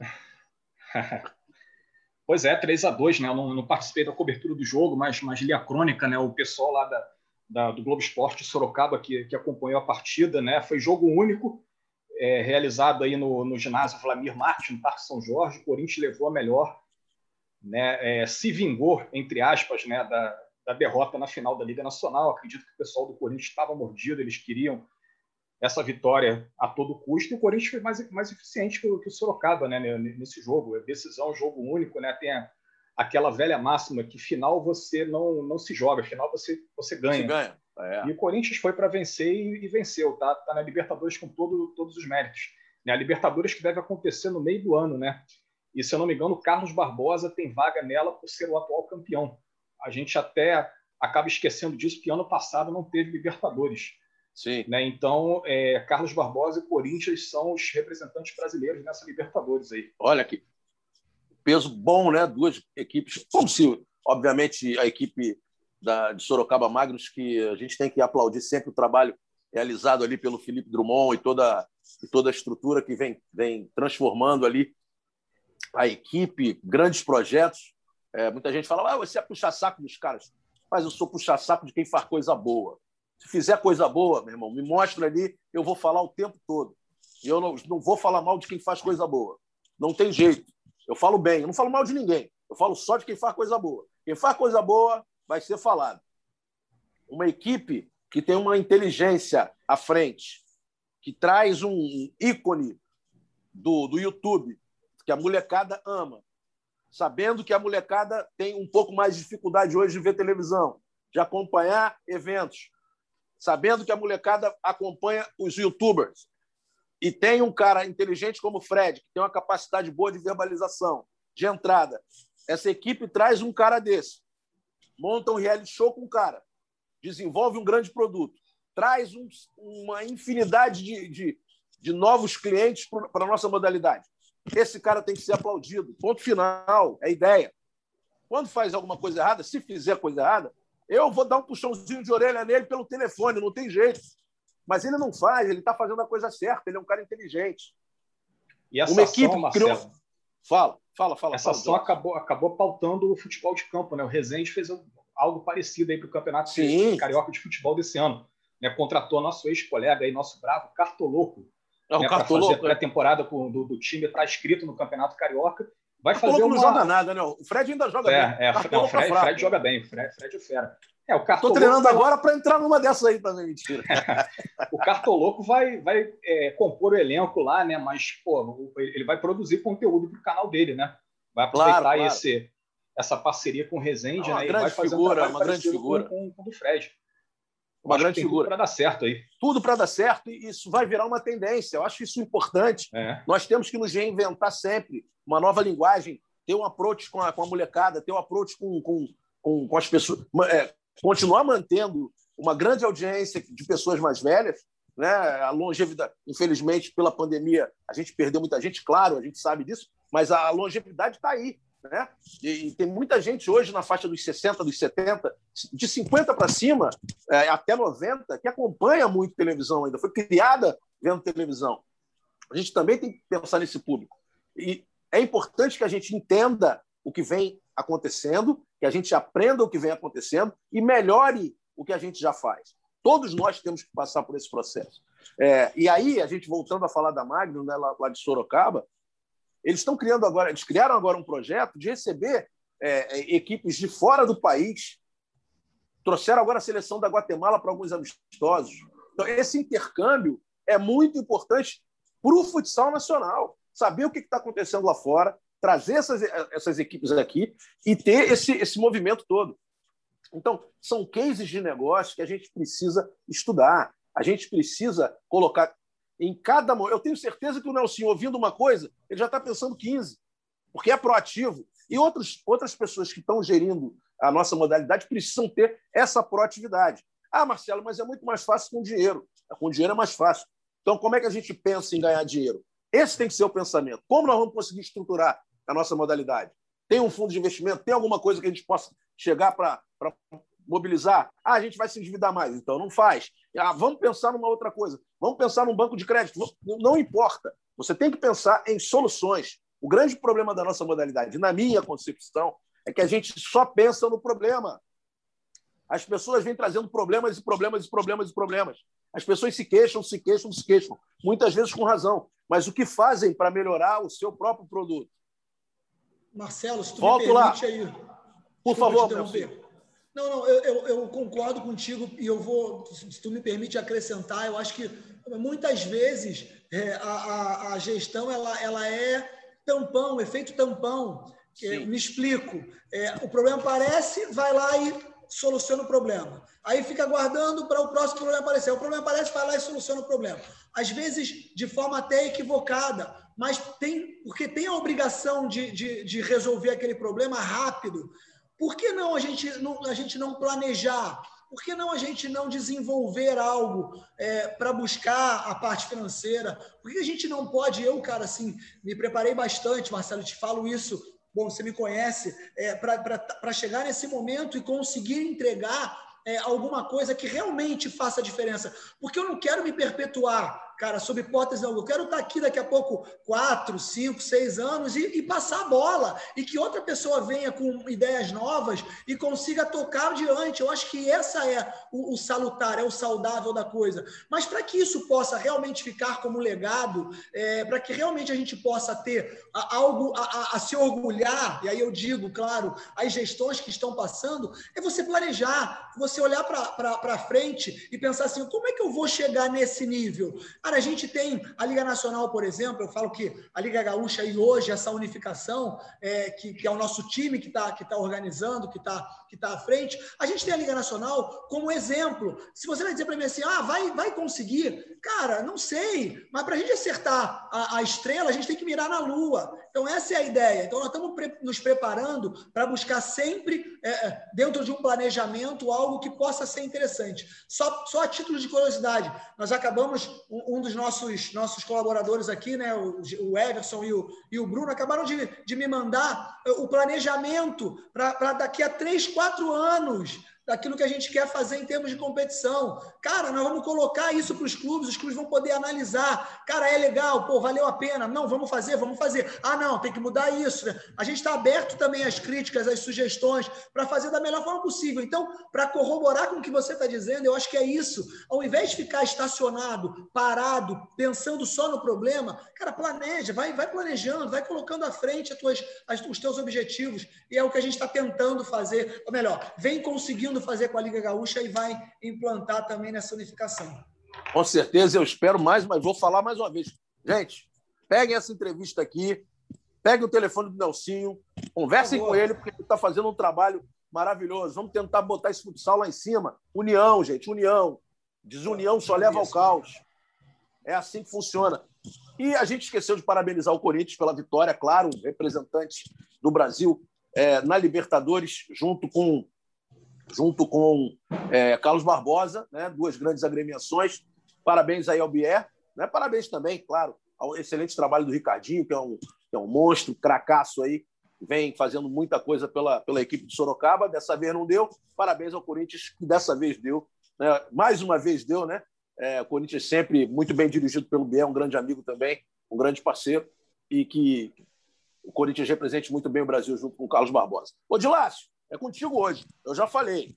S2: [laughs]
S3: pois é, 3 a 2 né? Eu não, não, participei da cobertura do jogo, mas, mas li a crônica, né? O pessoal lá da, da, do Globo Esporte Sorocaba que, que acompanhou a partida, né? Foi jogo único, é, realizado aí no, no ginásio Vladimir Martins, no Parque São Jorge. O Corinthians levou a melhor, né? É, se vingou, entre aspas, né? Da, da derrota na final da Liga Nacional. Acredito que o pessoal do Corinthians estava mordido, eles queriam essa vitória a todo custo. E o Corinthians foi mais, mais eficiente que o, que o Sorocaba né, nesse jogo. Decisão, jogo único, né? Tem a, aquela velha máxima que final você não, não se joga, final você, você ganha. Você ganha. É. E o Corinthians foi para vencer e, e, venceu, tá? Tá na Libertadores com todo, todos os méritos. Né? A Libertadores que deve acontecer no meio do ano, né? E se eu não me engano, o Carlos Barbosa tem vaga nela por ser o atual campeão a gente até acaba esquecendo disso, que ano passado não teve Libertadores.
S2: Sim.
S3: Né? Então, é, Carlos Barbosa e Corinthians são os representantes brasileiros nessa Libertadores aí.
S2: Olha que peso bom, né? Duas equipes, como se, obviamente, a equipe da, de Sorocaba Magros, que a gente tem que aplaudir sempre o trabalho realizado ali pelo Felipe Drummond e toda, e toda a estrutura que vem, vem transformando ali a equipe, grandes projetos. É, muita gente fala, ah, você é puxar saco dos caras. Mas eu sou puxar saco de quem faz coisa boa. Se fizer coisa boa, meu irmão, me mostra ali, eu vou falar o tempo todo. E eu não, não vou falar mal de quem faz coisa boa. Não tem jeito. Eu falo bem, eu não falo mal de ninguém. Eu falo só de quem faz coisa boa. Quem faz coisa boa vai ser falado. Uma equipe que tem uma inteligência à frente, que traz um ícone do, do YouTube, que a molecada ama, sabendo que a molecada tem um pouco mais de dificuldade hoje de ver televisão, de acompanhar eventos, sabendo que a molecada acompanha os youtubers. E tem um cara inteligente como o Fred, que tem uma capacidade boa de verbalização, de entrada. Essa equipe traz um cara desse, monta um reality show com o cara, desenvolve um grande produto, traz um, uma infinidade de, de, de novos clientes para a nossa modalidade. Esse cara tem que ser aplaudido. Ponto final. É ideia. Quando faz alguma coisa errada, se fizer coisa errada, eu vou dar um puxãozinho de orelha nele pelo telefone, não tem jeito. Mas ele não faz, ele está fazendo a coisa certa, ele é um cara inteligente.
S3: E essa Uma equipe criou...
S2: Fala, fala, fala.
S3: Essa
S2: fala,
S3: ação acabou, acabou pautando o futebol de campo, né? O Rezende fez algo parecido aí para o Campeonato Sim. Carioca de Futebol desse ano. Né? Contratou nosso ex-colega aí, nosso bravo Cartoloco,
S2: é, né, para fazer
S3: a pré-temporada do, do time, está escrito no Campeonato Carioca. Vai fazer
S2: uma... não joga nada, né? O Fred ainda joga
S3: é,
S2: bem.
S3: É, não, o Fred, Fred, joga bem. O Fred, Fred é fera. É, o
S2: Estou treinando agora para entrar numa dessas aí também, mentira. [laughs]
S3: o Cartoloco vai, vai é, compor o elenco lá, né? Mas, pô, ele vai produzir conteúdo para o canal dele, né? Vai aproveitar claro, claro. Esse, essa parceria com o Rezende,
S2: uma
S3: né?
S2: Grande figura, um uma grande figura.
S3: Com, com, com o Fred.
S2: Uma grande figura.
S3: Tudo para dar certo aí.
S2: Tudo para dar certo e isso vai virar uma tendência. Eu acho isso importante. É. Nós temos que nos reinventar sempre. Uma nova linguagem, ter um approach com a, com a molecada, ter um approach com, com, com, com as pessoas. É, continuar mantendo uma grande audiência de pessoas mais velhas. Né? A longevidade, infelizmente, pela pandemia, a gente perdeu muita gente, claro, a gente sabe disso, mas a longevidade está aí. Né? E, e, tem muita gente hoje na faixa dos 60, dos 70, de 50 para cima, é, até 90, que acompanha muito televisão ainda, foi criada vendo televisão. A gente também tem que pensar nesse público. E é importante que a gente entenda o que vem acontecendo, que a gente aprenda o que vem acontecendo e melhore o que a gente já faz. Todos nós temos que passar por esse processo. É, e aí, a gente voltando a falar da Magno, né, lá, lá de Sorocaba, eles estão criando agora, eles criaram agora um projeto de receber é, é, equipes de fora do país. Trouxeram agora a seleção da Guatemala para alguns amistosos. Então, esse intercâmbio é muito importante para o futsal nacional. Saber o que está acontecendo lá fora, trazer essas, essas equipes aqui e ter esse, esse movimento todo. Então, são cases de negócio que a gente precisa estudar. A gente precisa colocar em cada Eu tenho certeza que o Nelson, ouvindo uma coisa, ele já está pensando 15, porque é proativo. E outros, outras pessoas que estão gerindo a nossa modalidade precisam ter essa proatividade. Ah, Marcelo, mas é muito mais fácil com dinheiro. Com dinheiro é mais fácil. Então, como é que a gente pensa em ganhar dinheiro? Esse tem que ser o pensamento. Como nós vamos conseguir estruturar a nossa modalidade? Tem um fundo de investimento? Tem alguma coisa que a gente possa chegar para mobilizar? Ah, a gente vai se endividar mais. Então, não faz. Ah, vamos pensar numa outra coisa. Vamos pensar num banco de crédito. Não importa. Você tem que pensar em soluções. O grande problema da nossa modalidade, na minha concepção, é que a gente só pensa no problema. As pessoas vêm trazendo problemas e problemas e problemas e problemas. As pessoas se queixam, se queixam, se queixam, muitas vezes com razão. Mas o que fazem para melhorar o seu próprio produto?
S4: Marcelo, se tu Volto me permite lá. aí.
S2: Por favor,
S4: Não, não, eu, eu, eu, concordo contigo e eu vou, se tu me permite acrescentar, eu acho que muitas vezes é, a, a, a, gestão ela, ela é tampão, efeito tampão. É, me explico. É, o problema aparece, vai lá e soluciona o problema. Aí fica aguardando para o próximo problema aparecer. O problema aparece, vai lá e soluciona o problema. Às vezes, de forma até equivocada, mas tem porque tem a obrigação de, de, de resolver aquele problema rápido. Por que não a gente não, a gente não planejar? Por que não a gente não desenvolver algo é, para buscar a parte financeira? Por que a gente não pode? Eu, cara, assim, me preparei bastante, Marcelo, te falo isso bom, você me conhece, é, para chegar nesse momento e conseguir entregar é, alguma coisa que realmente faça diferença. Porque eu não quero me perpetuar cara, sob hipótese alguma. Eu quero estar aqui daqui a pouco, quatro, cinco, seis anos, e, e, passar a bola. E que outra pessoa venha com ideias novas e consiga tocar adiante. Eu acho que essa é o, o salutar, é o saudável da coisa. Mas para que isso possa realmente ficar como legado, é, para que realmente a gente possa ter algo a, a, a se orgulhar, e aí eu digo, claro, as gestões que estão passando, é você planejar, você olhar para frente e pensar assim: como é que eu vou chegar nesse nível? Cara, a gente tem a Liga Nacional, por exemplo, eu falo que a Liga Gaúcha e hoje essa unificação, é, que, que, é o nosso time que está que tá organizando, que está que tá à frente, a gente tem a Liga Nacional como exemplo. Se você vai dizer para mim assim, ah, vai, vai conseguir, cara, não sei, mas para a gente acertar a, a estrela, a gente tem que mirar na Lua. Então, essa é a ideia. Então, nós estamos nos preparando para buscar sempre, é, é, dentro de um planejamento, algo que possa ser interessante. Só, só a título de curiosidade, nós acabamos, um, um dos nossos, nossos colaboradores aqui, né, o, Everson e o, e o Bruno, acabaram de, de me mandar é, o planejamento para daqui a três, quatro anos daquilo que a gente quer fazer em termos de competição. Cara, nós vamos colocar isso para os clubes, os clubes vão poder analisar. Cara, é legal, pô, valeu a pena. Não, vamos fazer, vamos fazer. Ah, não, tem que mudar isso. A gente está aberto também às críticas, às sugestões, para fazer da melhor forma possível. Então, para corroborar com o que você está dizendo, eu acho que é isso. Ao invés de ficar estacionado, parado, pensando só no problema, cara, planeja, vai, vai planejando, vai colocando à frente as tuas, as, os teus objetivos. E é o que a gente está tentando fazer. Ou melhor, vem conseguindo fazer com a Liga Gaúcha e vai implantar também nessa unificação.
S2: Com certeza, eu espero mais, mas vou falar mais uma vez. Gente, peguem essa entrevista aqui, peguem o telefone do Nelsinho, conversem com ele, porque ele está fazendo um trabalho maravilhoso. Vamos tentar botar esse futsal lá em cima. União, gente, união. Desunião só leva ao caos. É assim que funciona. E a gente esqueceu de parabenizar o Corinthians pela vitória, claro, representante do Brasil é, na Libertadores, junto com junto com é, Carlos Barbosa, né, duas grandes agremiações. Parabéns aí ao Bier. Né? Parabéns também, claro, ao excelente trabalho do Ricardinho, que é um, que é um monstro, cracaço aí, vem fazendo muita coisa pela, pela equipe de Sorocaba. Dessa vez não deu. Parabéns ao Corinthians, que dessa vez deu. Né? Mais uma vez deu, né? É, o Corinthians sempre muito bem dirigido pelo Bier, um grande amigo também, um grande parceiro, e que o Corinthians represente muito bem o Brasil junto com o Carlos Barbosa. Ô, Dilácio, é contigo hoje. Eu já falei.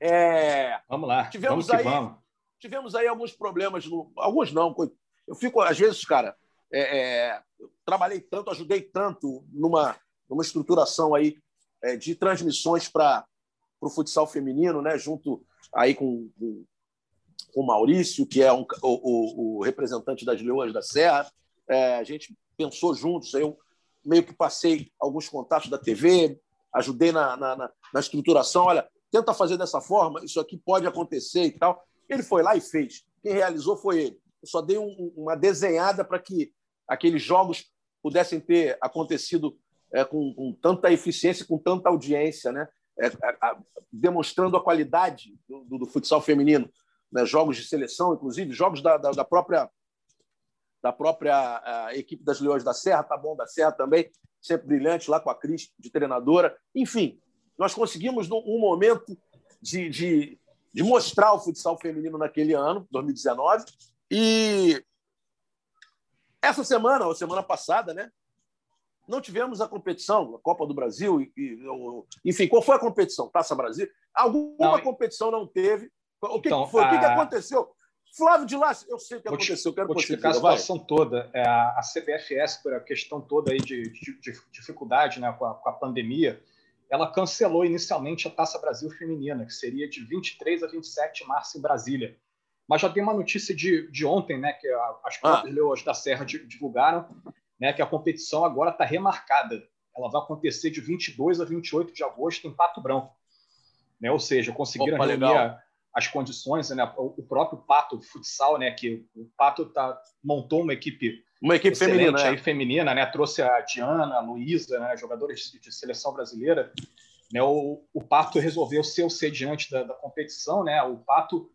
S2: É...
S3: Vamos lá.
S2: Tivemos
S3: vamos
S2: aí,
S3: vamos.
S2: tivemos aí alguns problemas. No... Alguns não. Eu fico, às vezes, cara, é, é... trabalhei tanto, ajudei tanto numa, numa estruturação aí é, de transmissões para o futsal feminino, né? junto aí com, com, com o Maurício, que é um, o, o, o, representante das Leões da Serra. É, a gente pensou juntos, eu meio que passei alguns contatos da TV, ajudei na, na, na, na estruturação. Olha, tenta fazer dessa forma, isso aqui pode acontecer e tal. Ele foi lá e fez. Quem realizou foi ele. Eu só dei um, uma desenhada para que aqueles jogos pudessem ter acontecido é, com, com, tanta eficiência, com tanta audiência, né? É, a, demonstrando a qualidade do, do, do futsal feminino. Né? Jogos de seleção, inclusive, jogos da, da, da própria da própria equipe das Leões da Serra, tá bom da Serra também, sempre brilhante lá com a Cris de treinadora. Enfim, nós conseguimos um momento de, de, de mostrar o futsal feminino naquele ano, 2019, e essa semana, ou semana passada, né? Não tivemos a competição, a Copa do Brasil, e, e, enfim, qual foi a competição? Taça Brasil? Alguma não, competição não teve. O que, então, foi? A... O que aconteceu? Flávio de Lácio, eu sei o que vou aconteceu,
S3: te, quero vou te explicar a situação vai. toda. É, a CBFS, por a questão toda aí de, de, de dificuldade né, com a, com, a, pandemia, ela cancelou inicialmente a Taça Brasil Feminina, que seria de 23 a 27 de março em Brasília. Mas já tem uma notícia de, de ontem, né, que as próprias ah. Leões da Serra divulgaram, né, que a competição agora está remarcada. Ela vai acontecer de 22 a 28 de agosto em Pato Branco. Né? Ou seja, conseguiram Opa, reunir as condições, né? O próprio Pato Futsal, né? Que o Pato tá, montou uma equipe
S2: uma equipe feminina,
S3: aí, feminina, né? Trouxe a Diana, a Luísa, né? jogadoras de, de, seleção brasileira. Né? O, o Pato resolveu ser o sediante da, da competição, né? O Pato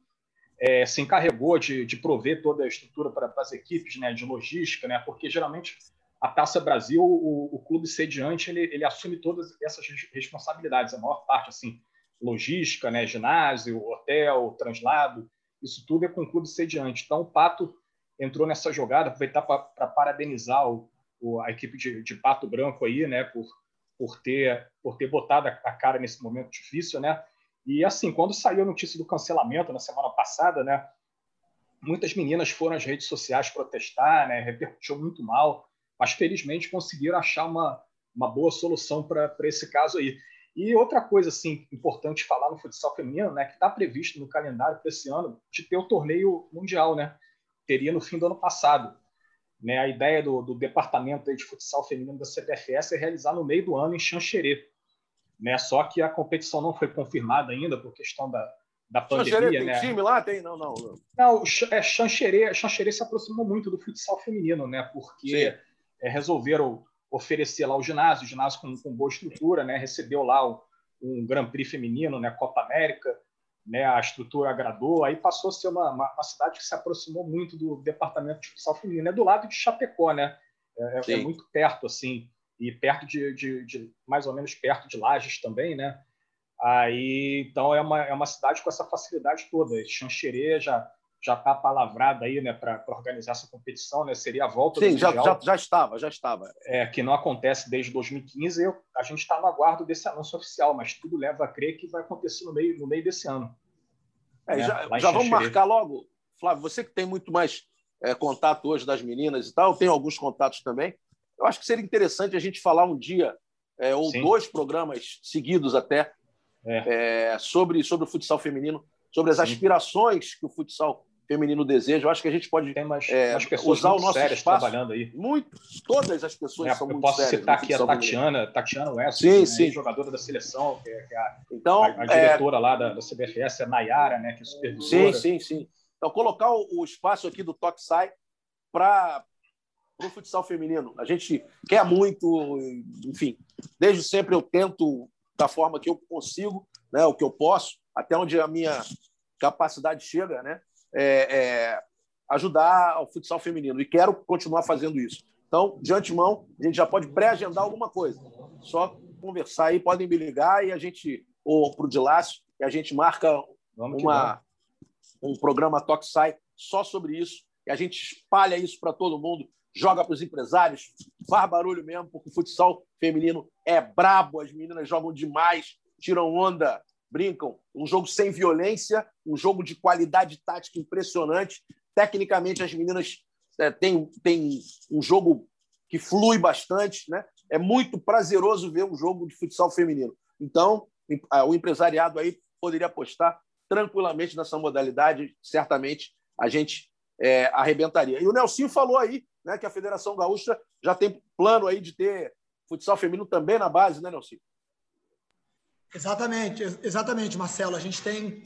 S3: é, se encarregou de, de prover toda a estrutura para, para as equipes, né? De logística, né? Porque geralmente a Taça Brasil, o, o clube sediante, ele, ele assume todas essas responsabilidades, a maior parte, assim logística, né, ginásio, hotel, translado, isso tudo é com o clube sediante. Então, o Pato entrou nessa jogada, aproveitar para parabenizar o, o, a equipe de, de, Pato Branco aí, né, por, por, ter, por ter botado a, cara nesse momento difícil, né, e assim, quando saiu a notícia do cancelamento na semana passada, né, muitas meninas foram às redes sociais protestar, né, repercutiu muito mal, mas felizmente conseguiram achar uma, uma boa solução para esse caso aí. E outra coisa assim importante falar no futsal feminino, né, que está previsto no calendário para esse ano de ter o torneio mundial, né? Teria no fim do ano passado. Né, a ideia do, do departamento de futsal feminino da CBFS é realizar no meio do ano em Xanxerê. Né? Só que a competição não foi confirmada ainda por questão da, da pandemia. Xanxerê tem
S2: né? time lá? Tem? Não, não.
S3: Não, é, Xanxerê, Xanxerê se aproximou muito do futsal feminino, né? porque é, resolveram oferecer lá o ginásio, o ginásio com, com boa estrutura, né? recebeu lá o, um Grand Prix feminino, né? Copa América, né? a estrutura agradou, aí passou a ser uma, uma, uma cidade que se aproximou muito do departamento de futsal feminino, é do lado de Chapecó, né? É, é, é muito perto, assim, e perto de, de, de, mais ou menos perto de Lages também, né? Aí, então, é uma, é uma cidade com essa facilidade toda. Xanxerê já já está palavrada aí, né, para organizar essa competição, né? Seria a volta
S2: Sim, do já, já, já estava, já estava.
S3: É, que não acontece desde 2015. Eu, a gente está no aguardo desse anúncio oficial, mas tudo leva a crer que vai acontecer no meio, no meio desse ano.
S2: É, né? Já, já vamos marcar logo, Flávio. Você que tem muito mais é, contato hoje das meninas e tal, tem alguns contatos também. Eu acho que seria interessante a gente falar um dia é, ou Sim. dois programas seguidos até é. é sobre sobre o futsal feminino, sobre as Sim. aspirações que o futsal feminino deseja. Eu acho que a gente pode
S3: umas, é, usar o nosso espaço. trabalhando aí.
S2: Muito, todas as pessoas é, são muito
S3: posso
S2: sérias.
S3: citar aqui a Tatiana, Tatiana West,
S2: sim, né, sim.
S3: jogadora da seleção, que é, que é a, então, a, a diretora é... lá da, da CBFS, a Nayara, né, que é supervisora.
S2: Sim, sim, sim. Então, colocar o, o espaço aqui do Toxai para o futsal feminino. A gente quer muito, enfim, desde sempre eu tento da forma que eu consigo, né, o que eu posso, até onde a minha capacidade chega, né? É, é, ajudar ao futsal feminino e quero continuar fazendo isso. Então, de antemão, a gente já pode pré-agendar alguma coisa. Só conversar aí, podem me ligar e a gente, ou para o Dilácio, e a gente marca uma, um programa Toxai só sobre isso, e a gente espalha isso para todo mundo, joga para os empresários, faz barulho mesmo, porque o futsal feminino é brabo, as meninas jogam demais, tiram onda, brincam. Um jogo sem violência, um jogo de qualidade tática impressionante. Tecnicamente, as meninas é, têm, têm um jogo que flui bastante. Né? É muito prazeroso ver um jogo de futsal feminino. Então, o empresariado aí poderia apostar tranquilamente nessa modalidade. Certamente a gente é, arrebentaria. E o Nelson falou aí né, que a Federação Gaúcha já tem plano aí de ter futsal feminino também na base, né, Nelson?
S4: Exatamente, exatamente, Marcelo. A gente tem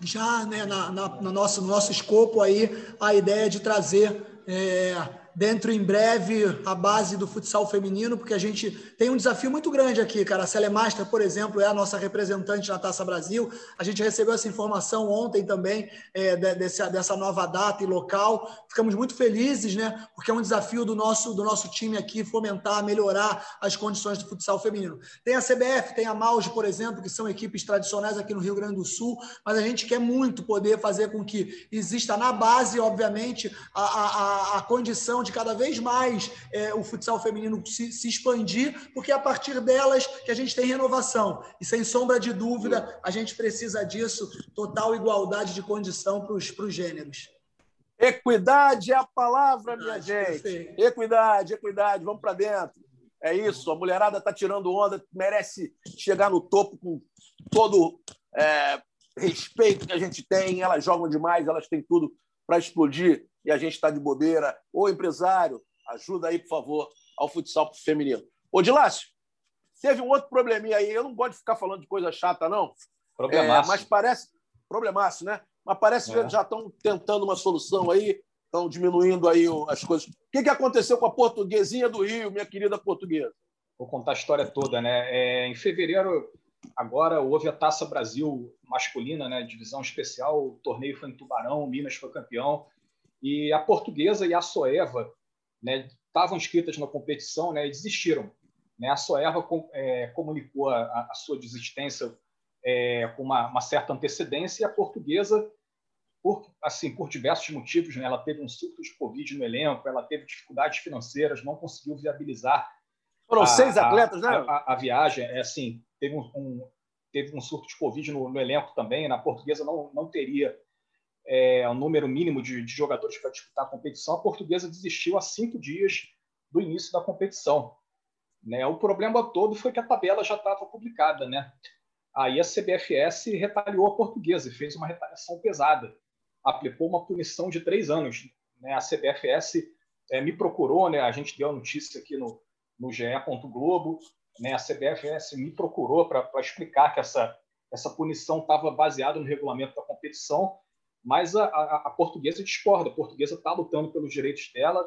S4: já né, na, na, no, nosso, no nosso escopo aí a ideia de trazer é, dentro em breve a base do futsal feminino, porque a gente tem um desafio muito grande aqui, cara. A Celemaster, por exemplo, é a nossa representante na Taça Brasil. A gente recebeu essa informação ontem também é, dessa, dessa nova data e local. Ficamos muito felizes, né? Porque é um desafio do nosso, do nosso time aqui fomentar, melhorar as condições do futsal feminino. Tem a CBF, tem a Mauge, por exemplo, que são equipes tradicionais aqui no Rio Grande do Sul, mas a gente quer muito poder fazer com que exista na base, obviamente, a, a, a condição de de cada vez mais é, o futsal feminino se, se, expandir, porque é a partir delas que a gente tem renovação. E sem sombra de dúvida, a gente precisa disso, total igualdade de condição para os gêneros.
S2: Equidade é a palavra, minha gente. Perfeito. Equidade, equidade, vamos para dentro. É isso, a mulherada está tirando onda, merece chegar no topo com todo é, respeito que a gente tem. Elas jogam demais, elas têm tudo para explodir e a gente está de bobeira. Ô, empresário, ajuda aí, por favor, ao futsal feminino. Ô, Dilácio, teve um outro probleminha aí. Eu não gosto de ficar falando de coisa chata, não.
S3: Problemaço.
S2: É, mas parece. Problemaço, né? Mas parece é. que já estão tentando uma solução aí, estão diminuindo aí as coisas. O que, que aconteceu com a portuguesinha do Rio, minha querida portuguesa?
S3: Vou contar a história toda, né? É, em fevereiro, agora houve a Taça Brasil masculina, né? Divisão especial. O torneio foi em Tubarão, Minas foi campeão. E a portuguesa e a Soeva né, estavam inscritas na competição né, e desistiram. Né? A Soeva com, é, comunicou a, a, sua desistência é, com uma, uma, certa antecedência e a portuguesa, por, assim, por diversos motivos, né, ela teve um surto de Covid no elenco, ela teve dificuldades financeiras, não conseguiu viabilizar.
S2: Foram a, seis atletas, né?
S3: A, viagem, é assim, teve um, um, teve um surto de Covid no, no elenco também, na portuguesa não, não teria é, número mínimo de, de jogadores para disputar a competição, a portuguesa desistiu há cinco dias do início da competição. Né? O problema todo foi que a tabela já estava publicada. Né? Aí a CBFS retaliou a portuguesa e fez uma retaliação pesada. Aplicou uma punição de três anos. Né? A CBFS é, me procurou, né? a gente deu a notícia aqui no, no GE. Globo. Né? A CBFS me procurou para explicar que essa, essa punição estava baseada no regulamento da competição mas a, a, a portuguesa discorda. A portuguesa está lutando pelos direitos dela.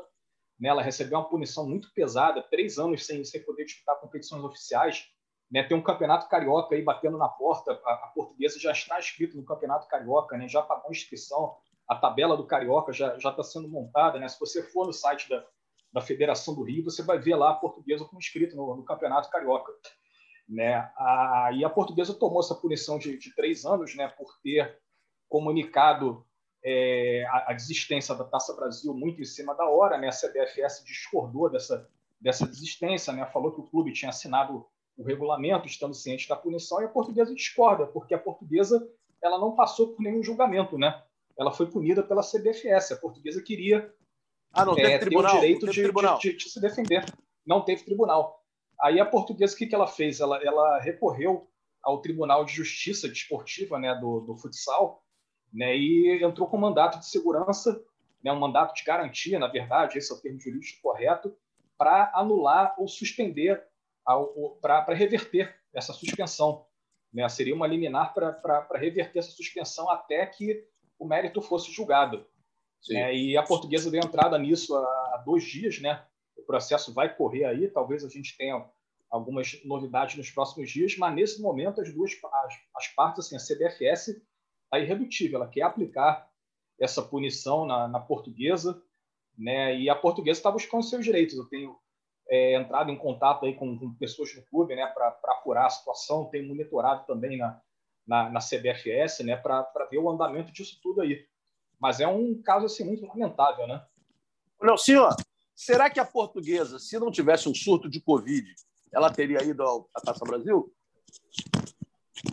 S3: Né? Ela recebeu uma punição muito pesada, três anos sem, sem poder disputar competições oficiais. Né? Tem um campeonato carioca aí batendo na porta. A, a portuguesa já está inscrita no campeonato carioca, né? já pagou inscrição. A tabela do carioca já está sendo montada. Né? Se você for no site da, da Federação do Rio, você vai ver lá a portuguesa como inscrita no, no campeonato carioca. Né? A, e a portuguesa tomou essa punição de, de três anos né, por ter comunicado é, a, a, desistência da Taça Brasil muito em cima da hora, né? A CBFS discordou dessa, dessa desistência, né? Falou que o clube tinha assinado o regulamento, estando ciente da punição, e a portuguesa discorda, porque a portuguesa ela não passou por nenhum julgamento, né? Ela foi punida pela CBFS. A portuguesa queria
S2: ah, não é,
S3: ter o direito de, de, de, se defender. Não teve tribunal. Aí a portuguesa, o que, que ela fez? Ela, ela recorreu ao Tribunal de Justiça Desportiva né, do, do futsal, né, e entrou com um mandato de segurança, né, um mandato de garantia, na verdade, esse é o termo jurídico correto, para anular ou suspender, para reverter essa suspensão. Né, seria uma liminar para reverter essa suspensão até que o mérito fosse julgado. Né, e a portuguesa deu entrada nisso há, há dois dias, né? O processo vai correr aí, talvez a gente tenha algumas novidades nos próximos dias, mas nesse momento as duas as, as partes, assim, a CBFS está irredutível. Ela quer aplicar essa punição na, na portuguesa, né? E a portuguesa está buscando seus direitos. Eu tenho é, entrado em contato aí com, com pessoas do clube, né, para apurar a situação. Tenho monitorado também na, na, na CBFS, né, para ver o andamento disso tudo aí. Mas é um caso assim muito lamentável, né?
S2: Não, senhor. Será que a portuguesa, se não tivesse um surto de Covid, ela teria ido à Taça Brasil?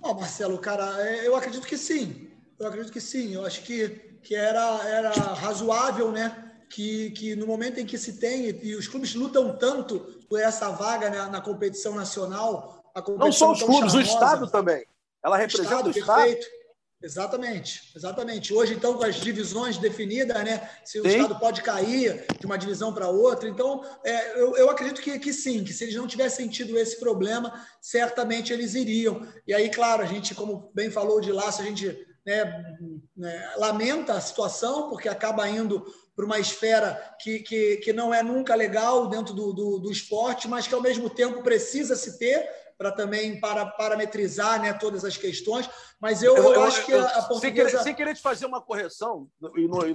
S4: Oh, Marcelo, cara, é, eu acredito que sim. Eu acredito que sim. Eu acho que, que era, era razoável, né? Que, que no momento em que se tem, e os clubes lutam tanto por essa vaga né, na competição nacional. Competição
S2: Não só os clubes, charmosa, o Estado também. Ela representa Estado, o Estado. Perfeito.
S4: Exatamente, exatamente. Hoje, então, com as divisões definidas, né? Se o sim. Estado pode cair de uma divisão para outra. Então, é, eu, eu acredito que, que sim, que se eles não tivessem tido esse problema, certamente eles iriam. E aí, claro, a gente, como bem falou de laço, a gente né, né, lamenta a situação, porque acaba indo para uma esfera que, que, que não é nunca legal dentro do, do, do esporte, mas que ao mesmo tempo precisa se ter para também para, parametrizar né, todas as questões. Mas eu, eu, eu acho que a, portuguesa...
S2: Sem querer, sem querer te fazer uma correção, e não, e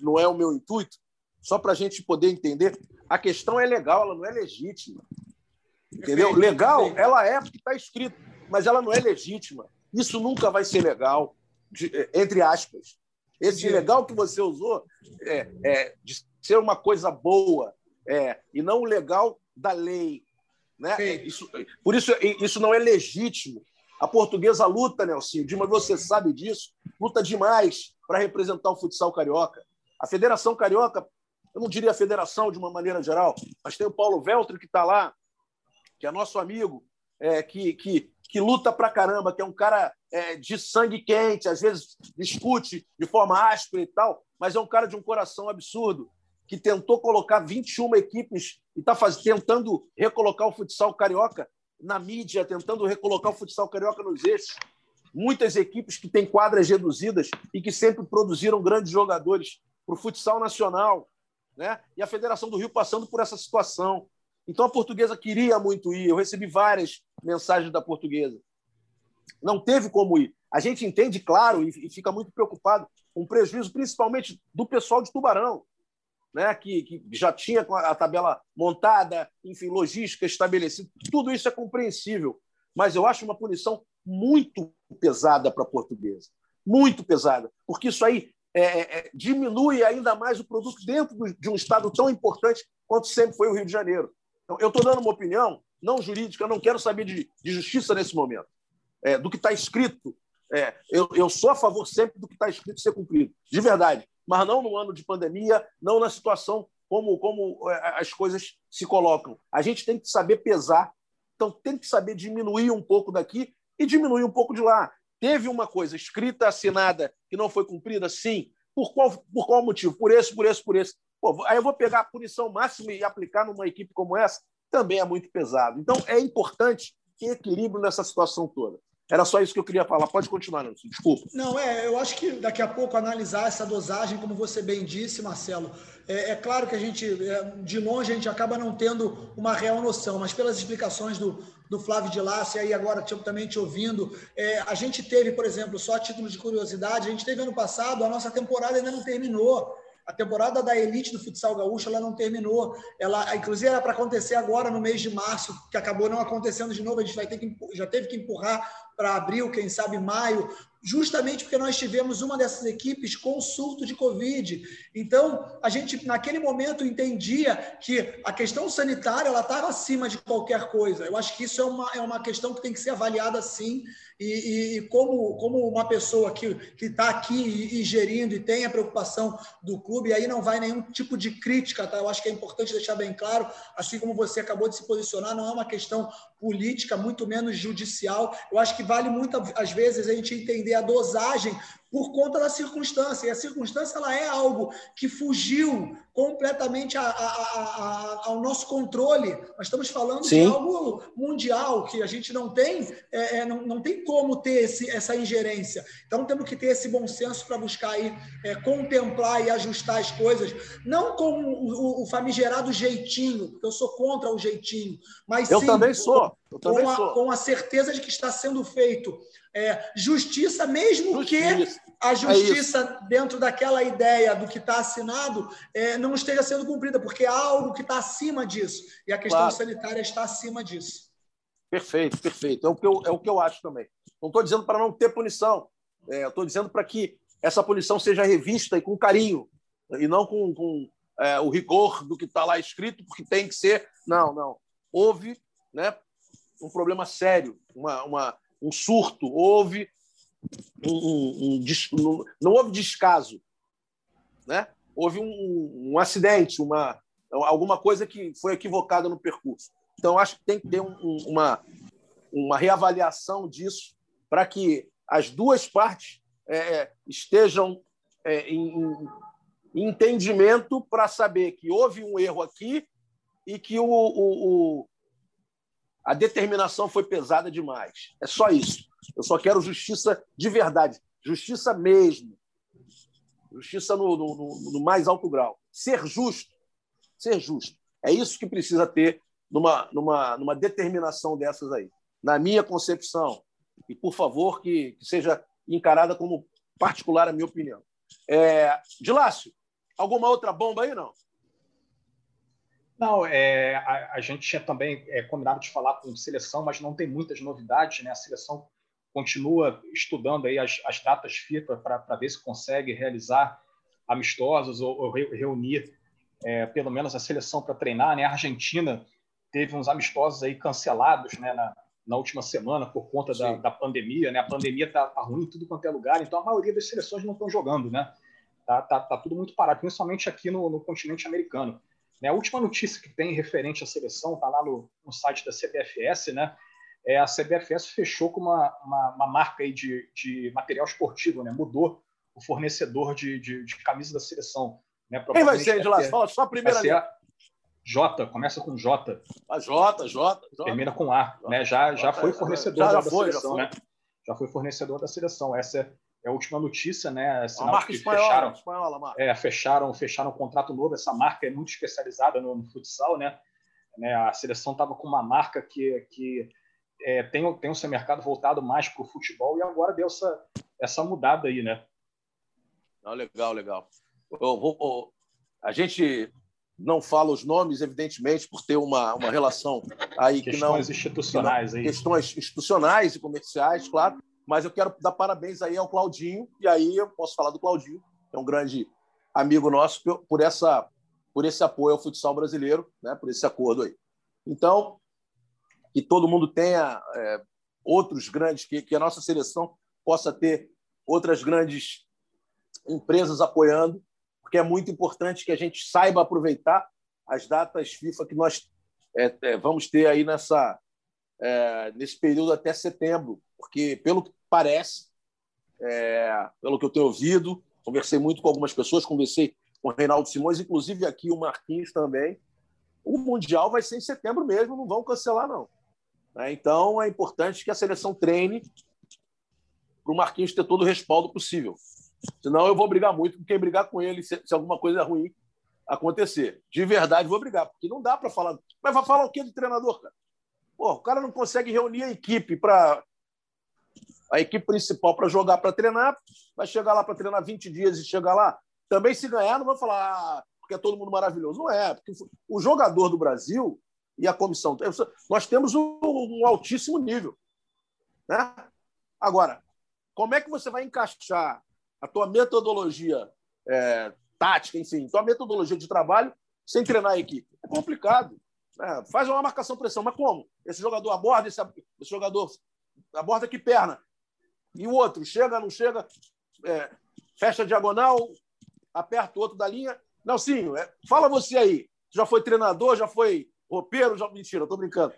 S2: não é o meu intuito, só para a gente poder entender, a questão é legal, ela não é legítima. Entendeu? Legal, ela é porque está escrito, mas ela não é legítima. Isso nunca vai ser legal, de, entre aspas. Esse legal que você usou é, é, de ser uma coisa boa é, e não o legal da lei. Né? Isso, por isso, isso não é legítimo. A portuguesa luta, Nelson, mas você sabe disso, luta demais para representar o futsal carioca. A Federação Carioca, eu não diria a federação de uma maneira geral, mas tem o Paulo Veltri que está lá, que é nosso amigo, é, que, que, que luta para caramba, que é um cara é, de sangue quente, às vezes discute de forma áspera e tal, mas é um cara de um coração absurdo que tentou colocar 21 equipes e está tentando recolocar o futsal carioca na mídia, tentando recolocar o futsal carioca nos eixos. Muitas equipes que têm quadras reduzidas e que sempre produziram grandes jogadores para o futsal nacional. Né? E a Federação do Rio passando por essa situação. Então a portuguesa queria muito ir. Eu recebi várias mensagens da portuguesa. Não teve como ir. A gente entende, claro, e fica muito preocupado com o prejuízo, principalmente do pessoal de Tubarão né, que, que já tinha a tabela montada, enfim, logística estabelecida. Tudo isso é compreensível, mas eu acho uma punição muito pesada para a portuguesa. Muito pesada, porque isso aí é, é, é, diminui ainda mais o produto dentro de um estado tão importante quanto sempre foi o Rio de Janeiro. Então, eu estou dando uma opinião não jurídica, não quero saber de, de justiça nesse momento, é, do que está escrito. É, eu, eu sou a favor sempre do que está escrito ser cumprido, de verdade mas não no ano de pandemia, não na situação como, como é, as coisas se colocam. A gente tem que saber pesar, então tem que saber diminuir um pouco daqui e diminuir um pouco de lá. Teve uma coisa escrita, assinada, que não foi cumprida? Sim. Por qual, por qual motivo? Por esse, por esse, por esse. Pô, aí eu vou pegar a punição máxima e aplicar numa equipe como essa? Também é muito pesado. Então, é importante equilíbrio nessa situação toda. Era só isso que eu queria falar. Pode continuar, Nelson. Desculpa.
S4: Não, é, eu acho que daqui a pouco analisar essa dosagem, como você bem disse, Marcelo. É, é claro que a gente, é, de longe, a gente acaba não tendo uma real noção, mas pelas explicações do, do Flávio de Lasso, e aí agora tipo, também te ouvindo, é, a gente teve, por exemplo, só a título de curiosidade, a gente teve ano passado, a nossa temporada ainda não terminou. A temporada da elite do futsal gaúcho ela não terminou. Ela, inclusive, era para acontecer agora no mês de março, que acabou não acontecendo de novo. A gente vai ter que já teve que empurrar para abril, quem sabe maio, justamente porque nós tivemos uma dessas equipes com surto de Covid. Então, a gente, naquele momento, entendia que a questão sanitária ela estava acima de qualquer coisa. Eu acho que isso é uma, é uma questão que tem que ser avaliada sim. E, e como, como uma pessoa que está aqui e, e, gerindo e tem a preocupação do clube, aí não vai nenhum tipo de crítica, tá? Eu acho que é importante deixar bem claro, assim como você acabou de se posicionar, não é uma questão política, muito menos judicial. Eu acho que vale muito, às vezes, a gente entender a dosagem por conta da circunstância. E a circunstância ela é algo que fugiu completamente a, a, a, ao nosso controle. Nós estamos falando Sim. de algo mundial que a gente não tem, é, é, não, não tem como ter esse, essa ingerência. Então temos que ter esse bom senso para buscar aí, é, contemplar e ajustar as coisas, não com o, o, famigerado jeitinho, porque eu sou contra o jeitinho, mas
S2: eu
S4: sim,
S2: também sou.
S4: Com,
S2: sou.
S4: com a certeza de que está sendo feito é, justiça, mesmo justiça. que a é justiça, é dentro daquela ideia do que está assinado, é, não esteja sendo cumprida, porque há algo que está acima disso. E a questão claro. sanitária está acima disso.
S2: Perfeito, perfeito. É o que eu, é o que eu acho também. Não estou dizendo para não ter punição. É, estou dizendo para que essa punição seja revista e com carinho, e não com, com é, o rigor do que está lá escrito, porque tem que ser. Não, não. Houve né, um problema sério, uma, uma, um surto, houve um, um, um, não houve descaso, né? Houve um, acidente, uma alguma coisa que foi equivocada no percurso. Então acho que tem que ter uma uma reavaliação disso para que as duas partes é, é, estejam é, em, em, entendimento para saber que houve um erro aqui e que o, o a determinação foi pesada demais. É só isso. Eu só quero justiça de verdade, justiça mesmo, justiça no, no, no mais alto grau. ser justo. Ser justo. É isso que precisa ter numa, numa, numa determinação dessas aí. Na minha concepção. E, por favor, que, que seja encarada como particular a minha opinião. É, Dilácio, alguma outra bomba aí, não?
S3: Não, é, a, a, gente tinha também é, combinado de falar com seleção, mas não tem muitas novidades, né? A seleção continua estudando aí as, as datas FIFA para ver se consegue realizar amistosos ou, ou reunir é, pelo menos a seleção para treinar. Né? A Argentina teve uns amistosos aí cancelados né, na, na última semana por conta da, da, pandemia. Né? A pandemia está tá ruim em tudo quanto é lugar, então a maioria das seleções não estão jogando. Né? Tá, tá, tá tudo muito parado, principalmente aqui no, no continente americano. Né? A última notícia que tem referente à seleção está lá no, no, site da CBFS, né? É, a CBFS fechou com uma, uma, uma marca aí de, de material esportivo, né? mudou o fornecedor de, de, de camisa da seleção. Né?
S2: Quem vai ser, Edilás? Fala só a primeira
S3: letra. J, começa com J.
S2: A J, J.
S3: J. Termina com A. J, né? Já, já foi fornecedor já, já da foi, seleção, já né? Já foi fornecedor da seleção. Essa é, a última notícia, né?
S2: Sinal a marca espanhola,
S3: fecharam,
S2: espanhola, marca.
S3: É, fecharam, fecharam um contrato novo. Essa marca é muito especializada no, no futsal, né? né? A seleção estava com uma marca que, que é, tem, tem o seu mercado voltado mais para o futebol e agora deu essa, essa mudada aí, né?
S2: Não, legal, legal. Eu eu, a gente não fala os nomes, evidentemente, por ter uma, uma relação aí
S3: questões
S2: que não.
S3: institucionais
S2: que
S3: não,
S2: aí. Questões institucionais e comerciais, claro. Mas eu quero dar parabéns aí ao Claudinho, e aí eu posso falar do Claudinho, é um grande amigo nosso, por, essa, por esse apoio ao futsal brasileiro, né, por esse acordo aí. Então, que todo mundo tenha é, outros grandes, que, que a nossa seleção possa ter outras grandes empresas apoiando, porque é muito importante que a gente saiba aproveitar as datas FIFA que nós é, é, vamos ter aí nessa, é, nesse período até setembro, porque, pelo que parece, é, pelo que eu tenho ouvido, conversei muito com algumas pessoas, conversei com o Reinaldo Simões, inclusive aqui o Marquinhos também. O Mundial vai ser em setembro mesmo, não vão cancelar, não. Né? Então, é importante que a seleção treine para o Marquinhos ter todo o respaldo possível. Senão eu vou brigar muito com quem brigar com ele se, se alguma coisa ruim acontecer. De verdade, vou brigar, porque não dá para falar. Mas vai falar o quê de treinador, cara? Pô, o cara não consegue reunir a equipe para. A equipe principal para jogar, para treinar, vai chegar lá para treinar 20 dias e chegar lá. Também, se ganhar, não vai falar ah, porque é todo mundo maravilhoso. Não é, porque o jogador do Brasil e a comissão. Nós temos um, um altíssimo nível. Né? Agora, como é que você vai encaixar a tua metodologia é, tática, enfim, tua metodologia de trabalho sem treinar a equipe. É complicado. Né? Faz uma marcação pressão, mas como? Esse jogador aborda, esse, esse jogador aborda que perna. E o outro, chega, não chega, é, fecha a diagonal, aperta o outro da linha. Nelsinho, é, fala você aí. Já foi treinador, já foi roupeiro? Já... Mentira, estou brincando.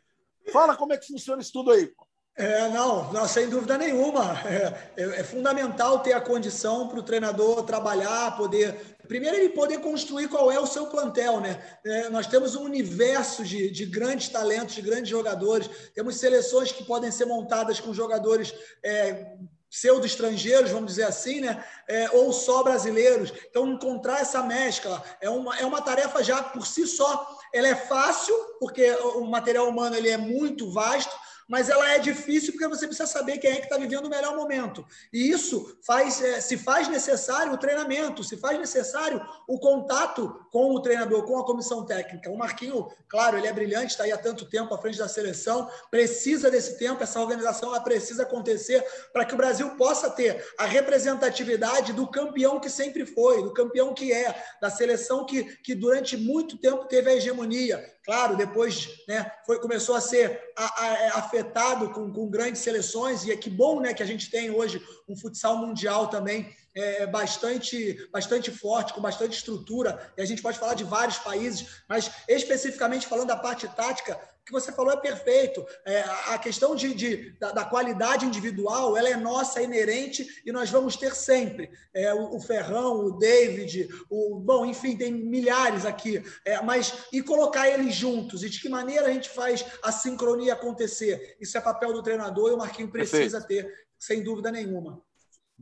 S2: Fala como é que funciona isso tudo aí.
S4: É, não, não, sem dúvida nenhuma. [laughs] É, é, é fundamental ter a condição para o treinador trabalhar, poder. Primeiro, ele poder construir qual é o seu plantel, né? É, nós temos um universo de, de grandes talentos, de grandes jogadores. Temos seleções que podem ser montadas com jogadores é, pseudo-estrangeiros, vamos dizer assim, né? É, ou só brasileiros. Então, encontrar essa mescla é uma, é uma tarefa já por si só. Ela é fácil, porque o material humano ele é muito vasto, mas ela é difícil porque você precisa saber quem é que está vivendo o melhor momento. E isso faz, é, se faz necessário o treinamento, se faz necessário o contato com o treinador, com a comissão técnica. O Marquinho, claro, ele é brilhante, está aí há tanto tempo à frente da seleção, precisa desse tempo, essa organização ela precisa acontecer para que o Brasil possa ter a representatividade do campeão que sempre foi, do campeão que é, da seleção que, que durante muito tempo teve a hegemonia. Claro, depois né, foi, começou a ser a, a, é, afetado com, com grandes seleções, e é que bom né, que a gente tem hoje um futsal mundial também é, bastante, bastante forte, com bastante estrutura, e a gente pode falar de vários países, mas especificamente falando da parte tática, o que você falou é perfeito. É, a questão de, de da, da, qualidade individual, ela é nossa, é inerente, e nós vamos ter sempre. É, o, o, Ferrão, o David, o bom, enfim, tem milhares aqui. É, mas e colocar eles juntos? E de que maneira a gente faz a sincronia acontecer? Isso é papel do treinador e o Marquinho precisa ter, sem dúvida nenhuma.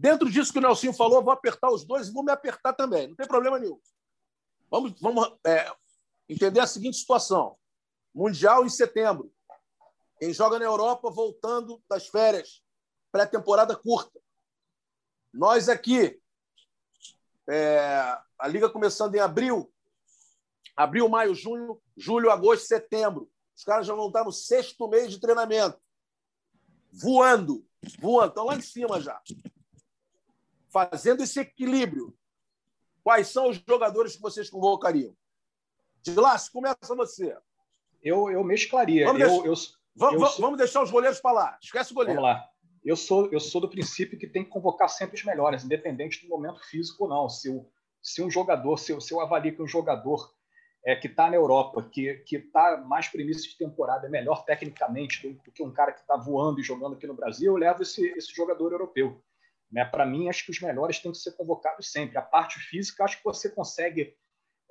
S2: Dentro disso que o Nelsinho falou, vou apertar os dois e vou me apertar também. Não tem problema nenhum. Vamos, vamos é, entender a seguinte situação: Mundial em setembro. Quem joga na Europa voltando das férias, pré-temporada curta. Nós aqui, é, a liga começando em abril, abril, maio, junho, julho, agosto, setembro. Os caras já vão estar no sexto mês de treinamento, voando, voando, estão lá em cima já, fazendo esse equilíbrio. Quais são os jogadores que vocês convocariam? De lá, começa você.
S3: Eu, eu mesclaria.
S2: Vamos,
S3: eu,
S2: deixar,
S3: eu,
S2: vamos, vamos deixar os goleiros para lá. Esquece o goleiro.
S3: Vamos lá. Eu sou, eu sou do princípio que tem que convocar sempre os melhores, independente do momento físico ou não. Se, eu, se um jogador, se eu, se eu avalio que um jogador é, que está na Europa, que está mais para início de temporada, é melhor tecnicamente do, do que um cara que está voando e jogando aqui no Brasil, eu levo esse, esse jogador europeu. Né? Para mim, acho que os melhores têm que ser convocados sempre. A parte física, acho que você consegue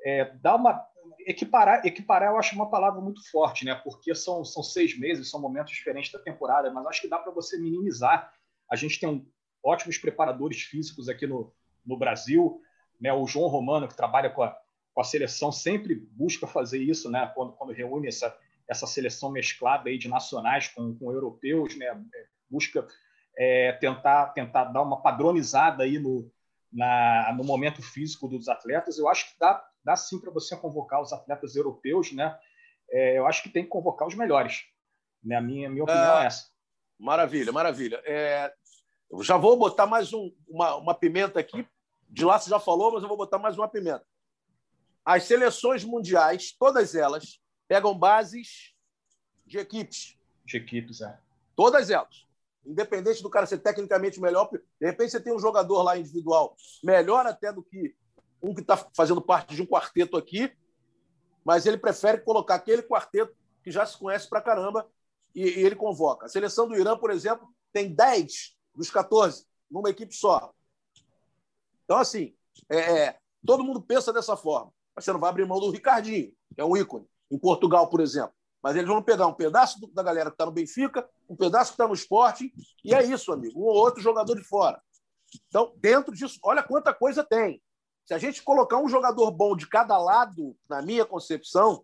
S3: é, dar uma. Equiparar, equiparar, eu acho uma palavra muito forte, né? porque são, são seis meses, são momentos diferentes da temporada, mas acho que dá para você minimizar. A gente tem um, ótimos preparadores físicos aqui no, no Brasil. Né? O João Romano, que trabalha com a, com a seleção, sempre busca fazer isso né? quando, quando reúne essa, essa seleção mesclada aí de nacionais com, com europeus, né? busca é, tentar, tentar dar uma padronizada aí no, na, no momento físico dos atletas. Eu acho que dá, dá sim para você convocar os atletas europeus, né? É, eu acho que tem que convocar os melhores. Né? A minha, minha opinião é, é essa.
S2: Maravilha, maravilha. É, eu já vou botar mais um, uma, uma pimenta aqui. De lá você já falou, mas eu vou botar mais uma pimenta. As seleções mundiais, todas elas, pegam bases de equipes.
S3: De equipes, é.
S2: Todas elas. Independente do cara ser tecnicamente melhor, de repente você tem um jogador lá individual melhor até do que um que está fazendo parte de um quarteto aqui, mas ele prefere colocar aquele quarteto que já se conhece pra caramba e, e ele convoca. A seleção do Irã, por exemplo, tem 10 dos 14 numa equipe só. Então, assim, é, é, todo mundo pensa dessa forma. Mas você não vai abrir mão do Ricardinho, que é um ícone. Em Portugal, por exemplo. Mas eles vão pegar um pedaço da galera que está no Benfica, um pedaço que está no esporte, e é isso, amigo. Um ou outro jogador de fora. Então, dentro disso, olha quanta coisa tem. Se a gente colocar um jogador bom de cada lado, na minha concepção,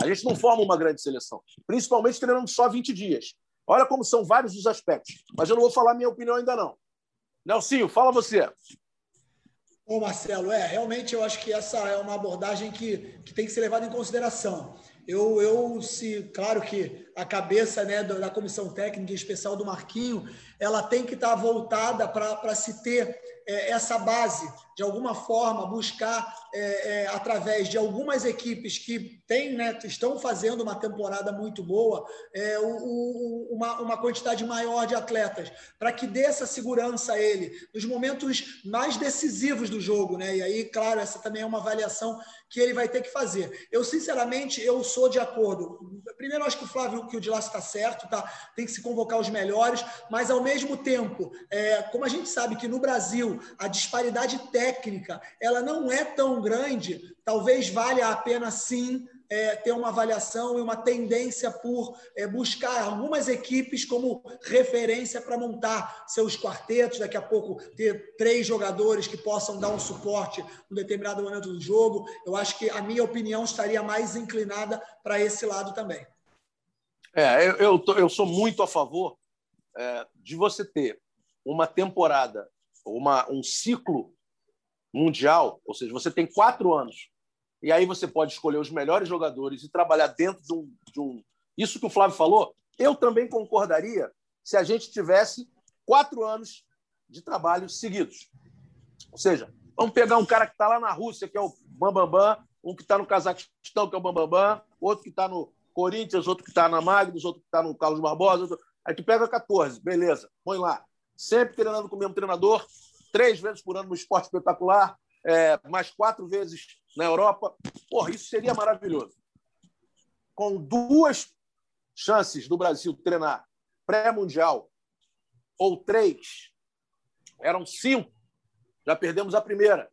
S2: a gente não forma uma grande seleção. Principalmente treinando só 20 dias. Olha como são vários os aspectos. Mas eu não vou falar minha opinião ainda não. Nelsinho, fala você.
S4: Ô, Marcelo, é, realmente eu acho que essa é uma abordagem que, que tem que ser levada em consideração. Eu, eu se, claro que a cabeça né, da comissão técnica, especial do Marquinho, ela tem que estar voltada para se ter é, essa base, de alguma forma, buscar, é, é, através de algumas equipes que têm, né, estão fazendo uma temporada muito boa, é, o, o, uma, uma quantidade maior de atletas, para que dê essa segurança a ele, nos momentos mais decisivos do jogo. Né? E aí, claro, essa também é uma avaliação que ele vai ter que fazer. Eu, sinceramente, eu sou de acordo. Primeiro, acho que o Flávio, que o lá está certo, tá? tem que se convocar os melhores, mas, ao mesmo tempo, é, como a gente sabe que no Brasil a disparidade técnica ela não é tão grande, talvez valha a pena, sim, é, ter uma avaliação e uma tendência por é, buscar algumas equipes como referência para montar seus quartetos, daqui a pouco ter três jogadores que possam dar um suporte em determinado momento do jogo. Eu acho que a minha opinião estaria mais inclinada para esse lado também.
S2: É, eu, eu, tô, eu sou muito a favor é, de você ter uma temporada, uma, um ciclo mundial, ou seja, você tem quatro anos e aí você pode escolher os melhores jogadores e trabalhar dentro de um, de um. Isso que o Flávio falou, eu também concordaria se a gente tivesse quatro anos de trabalho seguidos. Ou seja, vamos pegar um cara que está lá na Rússia, que é o Bambambam, Bam Bam, um que está no Cazaquistão, que é o Bambambam, Bam Bam, outro que está no Corinthians, outro que está na Magnus, outro que está no Carlos Barbosa. Outro... Aí tu pega 14, beleza, põe lá. Sempre treinando com o mesmo treinador, três vezes por ano no esporte espetacular, é, mais quatro vezes na Europa. Porra, isso seria maravilhoso. Com duas chances do Brasil treinar pré-mundial, ou três, eram cinco, já perdemos a primeira.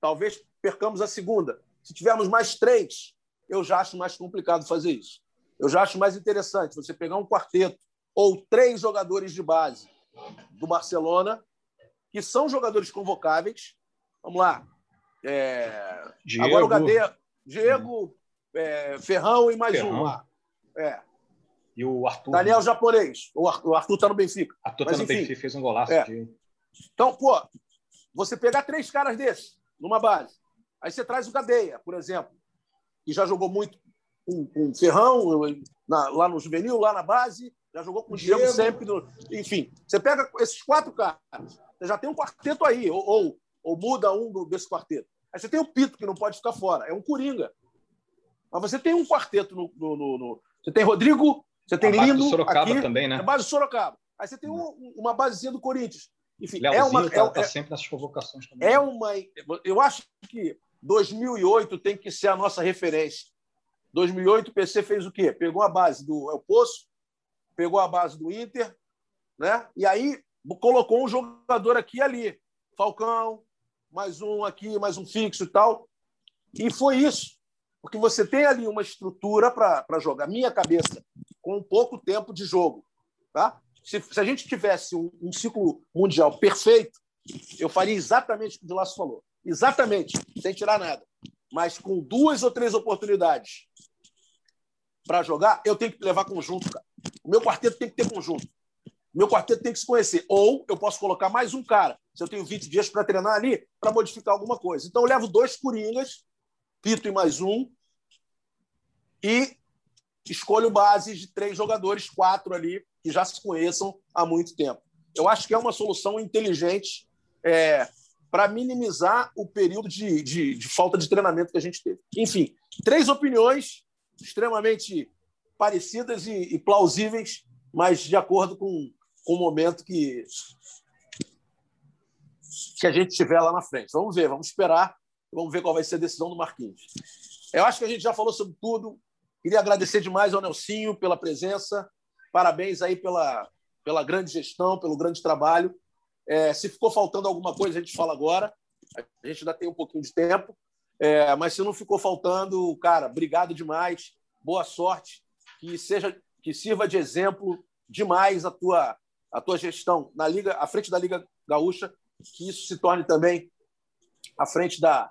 S2: Talvez percamos a segunda. Se tivermos mais três, eu já acho mais complicado fazer isso. Eu já acho mais interessante você pegar um quarteto ou três jogadores de base do Barcelona, que são jogadores convocáveis. Vamos lá, É... Agora o Gadeia, Diego, é, Ferrão e mais Ferrão. um lá. É.
S3: E o Arthur.
S2: Daniel Japonês. O Arthur está no Benfica.
S3: Arthur está no Benfica, fez um golaço.
S2: É. Então, pô, você pegar três caras desses numa base, aí você traz o Gadeia, por exemplo, que já jogou muito com, com Ferrão, na, lá no juvenil, lá na base, já jogou com o Diego, sempre. No... Enfim, você pega esses quatro caras, você já tem um quarteto aí, ou, ou, ou muda um do, desse quarteto. Aí você tem o Pito, que não pode ficar fora, é um Coringa. Mas você tem um quarteto no. no, no. Você tem Rodrigo, você tem a Lino.
S3: Do Sorocaba
S2: aqui,
S3: também, né?
S2: A base do Sorocaba. Aí você tem um, uma basezinha do Corinthians.
S3: Enfim, Leozinho é uma. Tá, é, tá sempre nessas convocações também.
S2: É uma. Eu acho que 2008 tem que ser a nossa referência. 2008 o PC fez o quê? Pegou a base do El Poço, pegou a base do Inter, né? E aí colocou um jogador aqui e ali. Falcão, mais um aqui, mais um fixo e tal. E foi isso. Porque você tem ali uma estrutura para jogar. Minha cabeça, com pouco tempo de jogo. Tá? Se, se a gente tivesse um, um, ciclo mundial perfeito, eu faria exatamente o que o Dilasso falou. Exatamente, sem tirar nada. Mas com duas ou três oportunidades para jogar, eu tenho que levar conjunto, cara. O meu quarteto tem que ter conjunto. O meu quarteto tem que se conhecer. Ou eu posso colocar mais um cara, se eu tenho 20 dias para treinar ali, para modificar alguma coisa. Então eu levo dois coringas, Pito e mais um, e escolho bases de três jogadores, quatro ali, que já se conheçam há muito tempo. Eu acho que é uma solução inteligente é, para minimizar o período de, de, de, falta de treinamento que a gente teve. Enfim, três opiniões extremamente parecidas e, e plausíveis, mas de acordo com, com o momento que, que a gente tiver lá na frente. Vamos ver, vamos esperar, vamos ver qual vai ser a decisão do Marquinhos. Eu acho que a gente já falou sobre tudo. Queria agradecer demais ao Nelsinho pela presença. Parabéns aí pela, pela grande gestão, pelo grande trabalho. É, se ficou faltando alguma coisa, a gente fala agora. A gente ainda tem um pouquinho de tempo. É, mas se não ficou faltando, cara, obrigado demais. Boa sorte. Que seja que sirva de exemplo demais a tua a tua gestão na liga, à frente da Liga Gaúcha, que isso se torne também à frente da,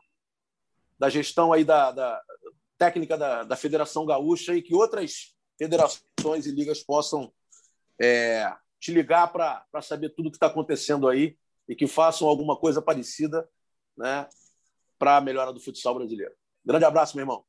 S2: da gestão aí da, da técnica da, da Federação Gaúcha e que outras federações e ligas possam é, te ligar para saber tudo o que está acontecendo aí e que façam alguma coisa parecida né, para a melhora do futsal brasileiro. Grande abraço, meu irmão.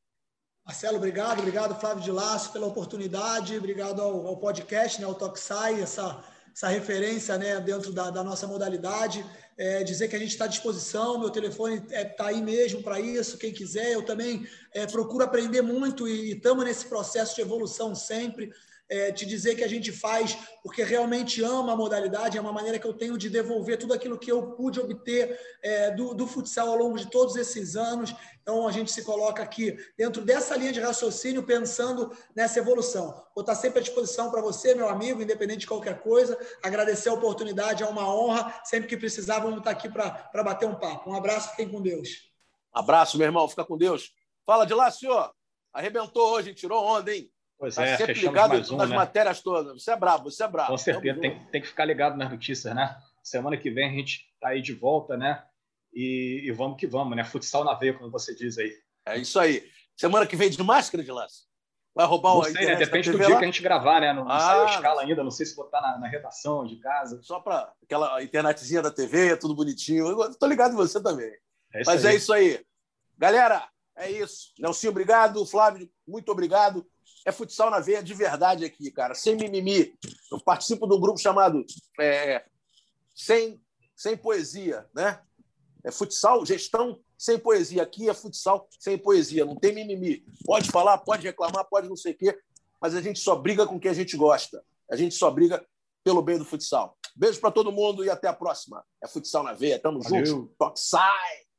S4: Marcelo, obrigado. Obrigado, Flávio de Laço, pela oportunidade. Obrigado ao, ao podcast, né, ao Toxai, essa, essa referência né, dentro da, da nossa modalidade é, dizer que a gente está à disposição, meu telefone está é, tá aí mesmo para isso, quem quiser. Eu também é, procuro aprender muito e estamos nesse processo de evolução sempre é, te dizer que a gente faz porque realmente ama a modalidade, é uma maneira que eu tenho de devolver tudo aquilo que eu pude obter é, do, do futsal ao longo de todos esses anos. Então, a gente se coloca aqui dentro dessa linha de raciocínio, pensando nessa evolução. Vou estar sempre à disposição para você, meu amigo, independente de qualquer coisa. Agradecer a oportunidade, é uma honra. Sempre que precisar, vamos estar aqui para bater um papo. Um abraço, fiquem com Deus.
S2: Abraço, meu irmão, fica com Deus. Fala de lá, senhor. Arrebentou hoje, tirou onda, hein?
S3: Pois tá é, sempre ligado mais um,
S2: nas
S3: né?
S2: matérias todas. Você é bravo, você é bravo.
S3: Com certeza, tem, tem, que ficar ligado nas notícias, né? Semana que vem a gente tá aí de volta, né? E, e, vamos que vamos, né? Futsal na veia, como você diz aí.
S2: É isso aí. Semana que vem de máscara de laço? Vai roubar
S3: o sei, né? Depende do dia lá? que a gente gravar, né? Não, não ah, saiu a escala ainda, não sei se botar na, na redação de casa.
S2: Só para aquela internetzinha da TV, tudo bonitinho. Eu tô ligado em você também. É Mas aí. é isso aí. Galera, é isso. Nelsinho, obrigado. Flávio, muito obrigado é futsal na veia de verdade aqui, cara, sem mimimi. Eu participo de um grupo chamado é, sem, sem Poesia, né? É futsal, gestão sem poesia. Aqui é futsal sem poesia, não tem mimimi. Pode falar, pode reclamar, pode não sei o quê, mas a gente só briga com quem a gente gosta. A gente só briga pelo bem do futsal. Beijo para todo mundo e até a próxima. É futsal na veia, tamo Valeu. junto. Toque sai!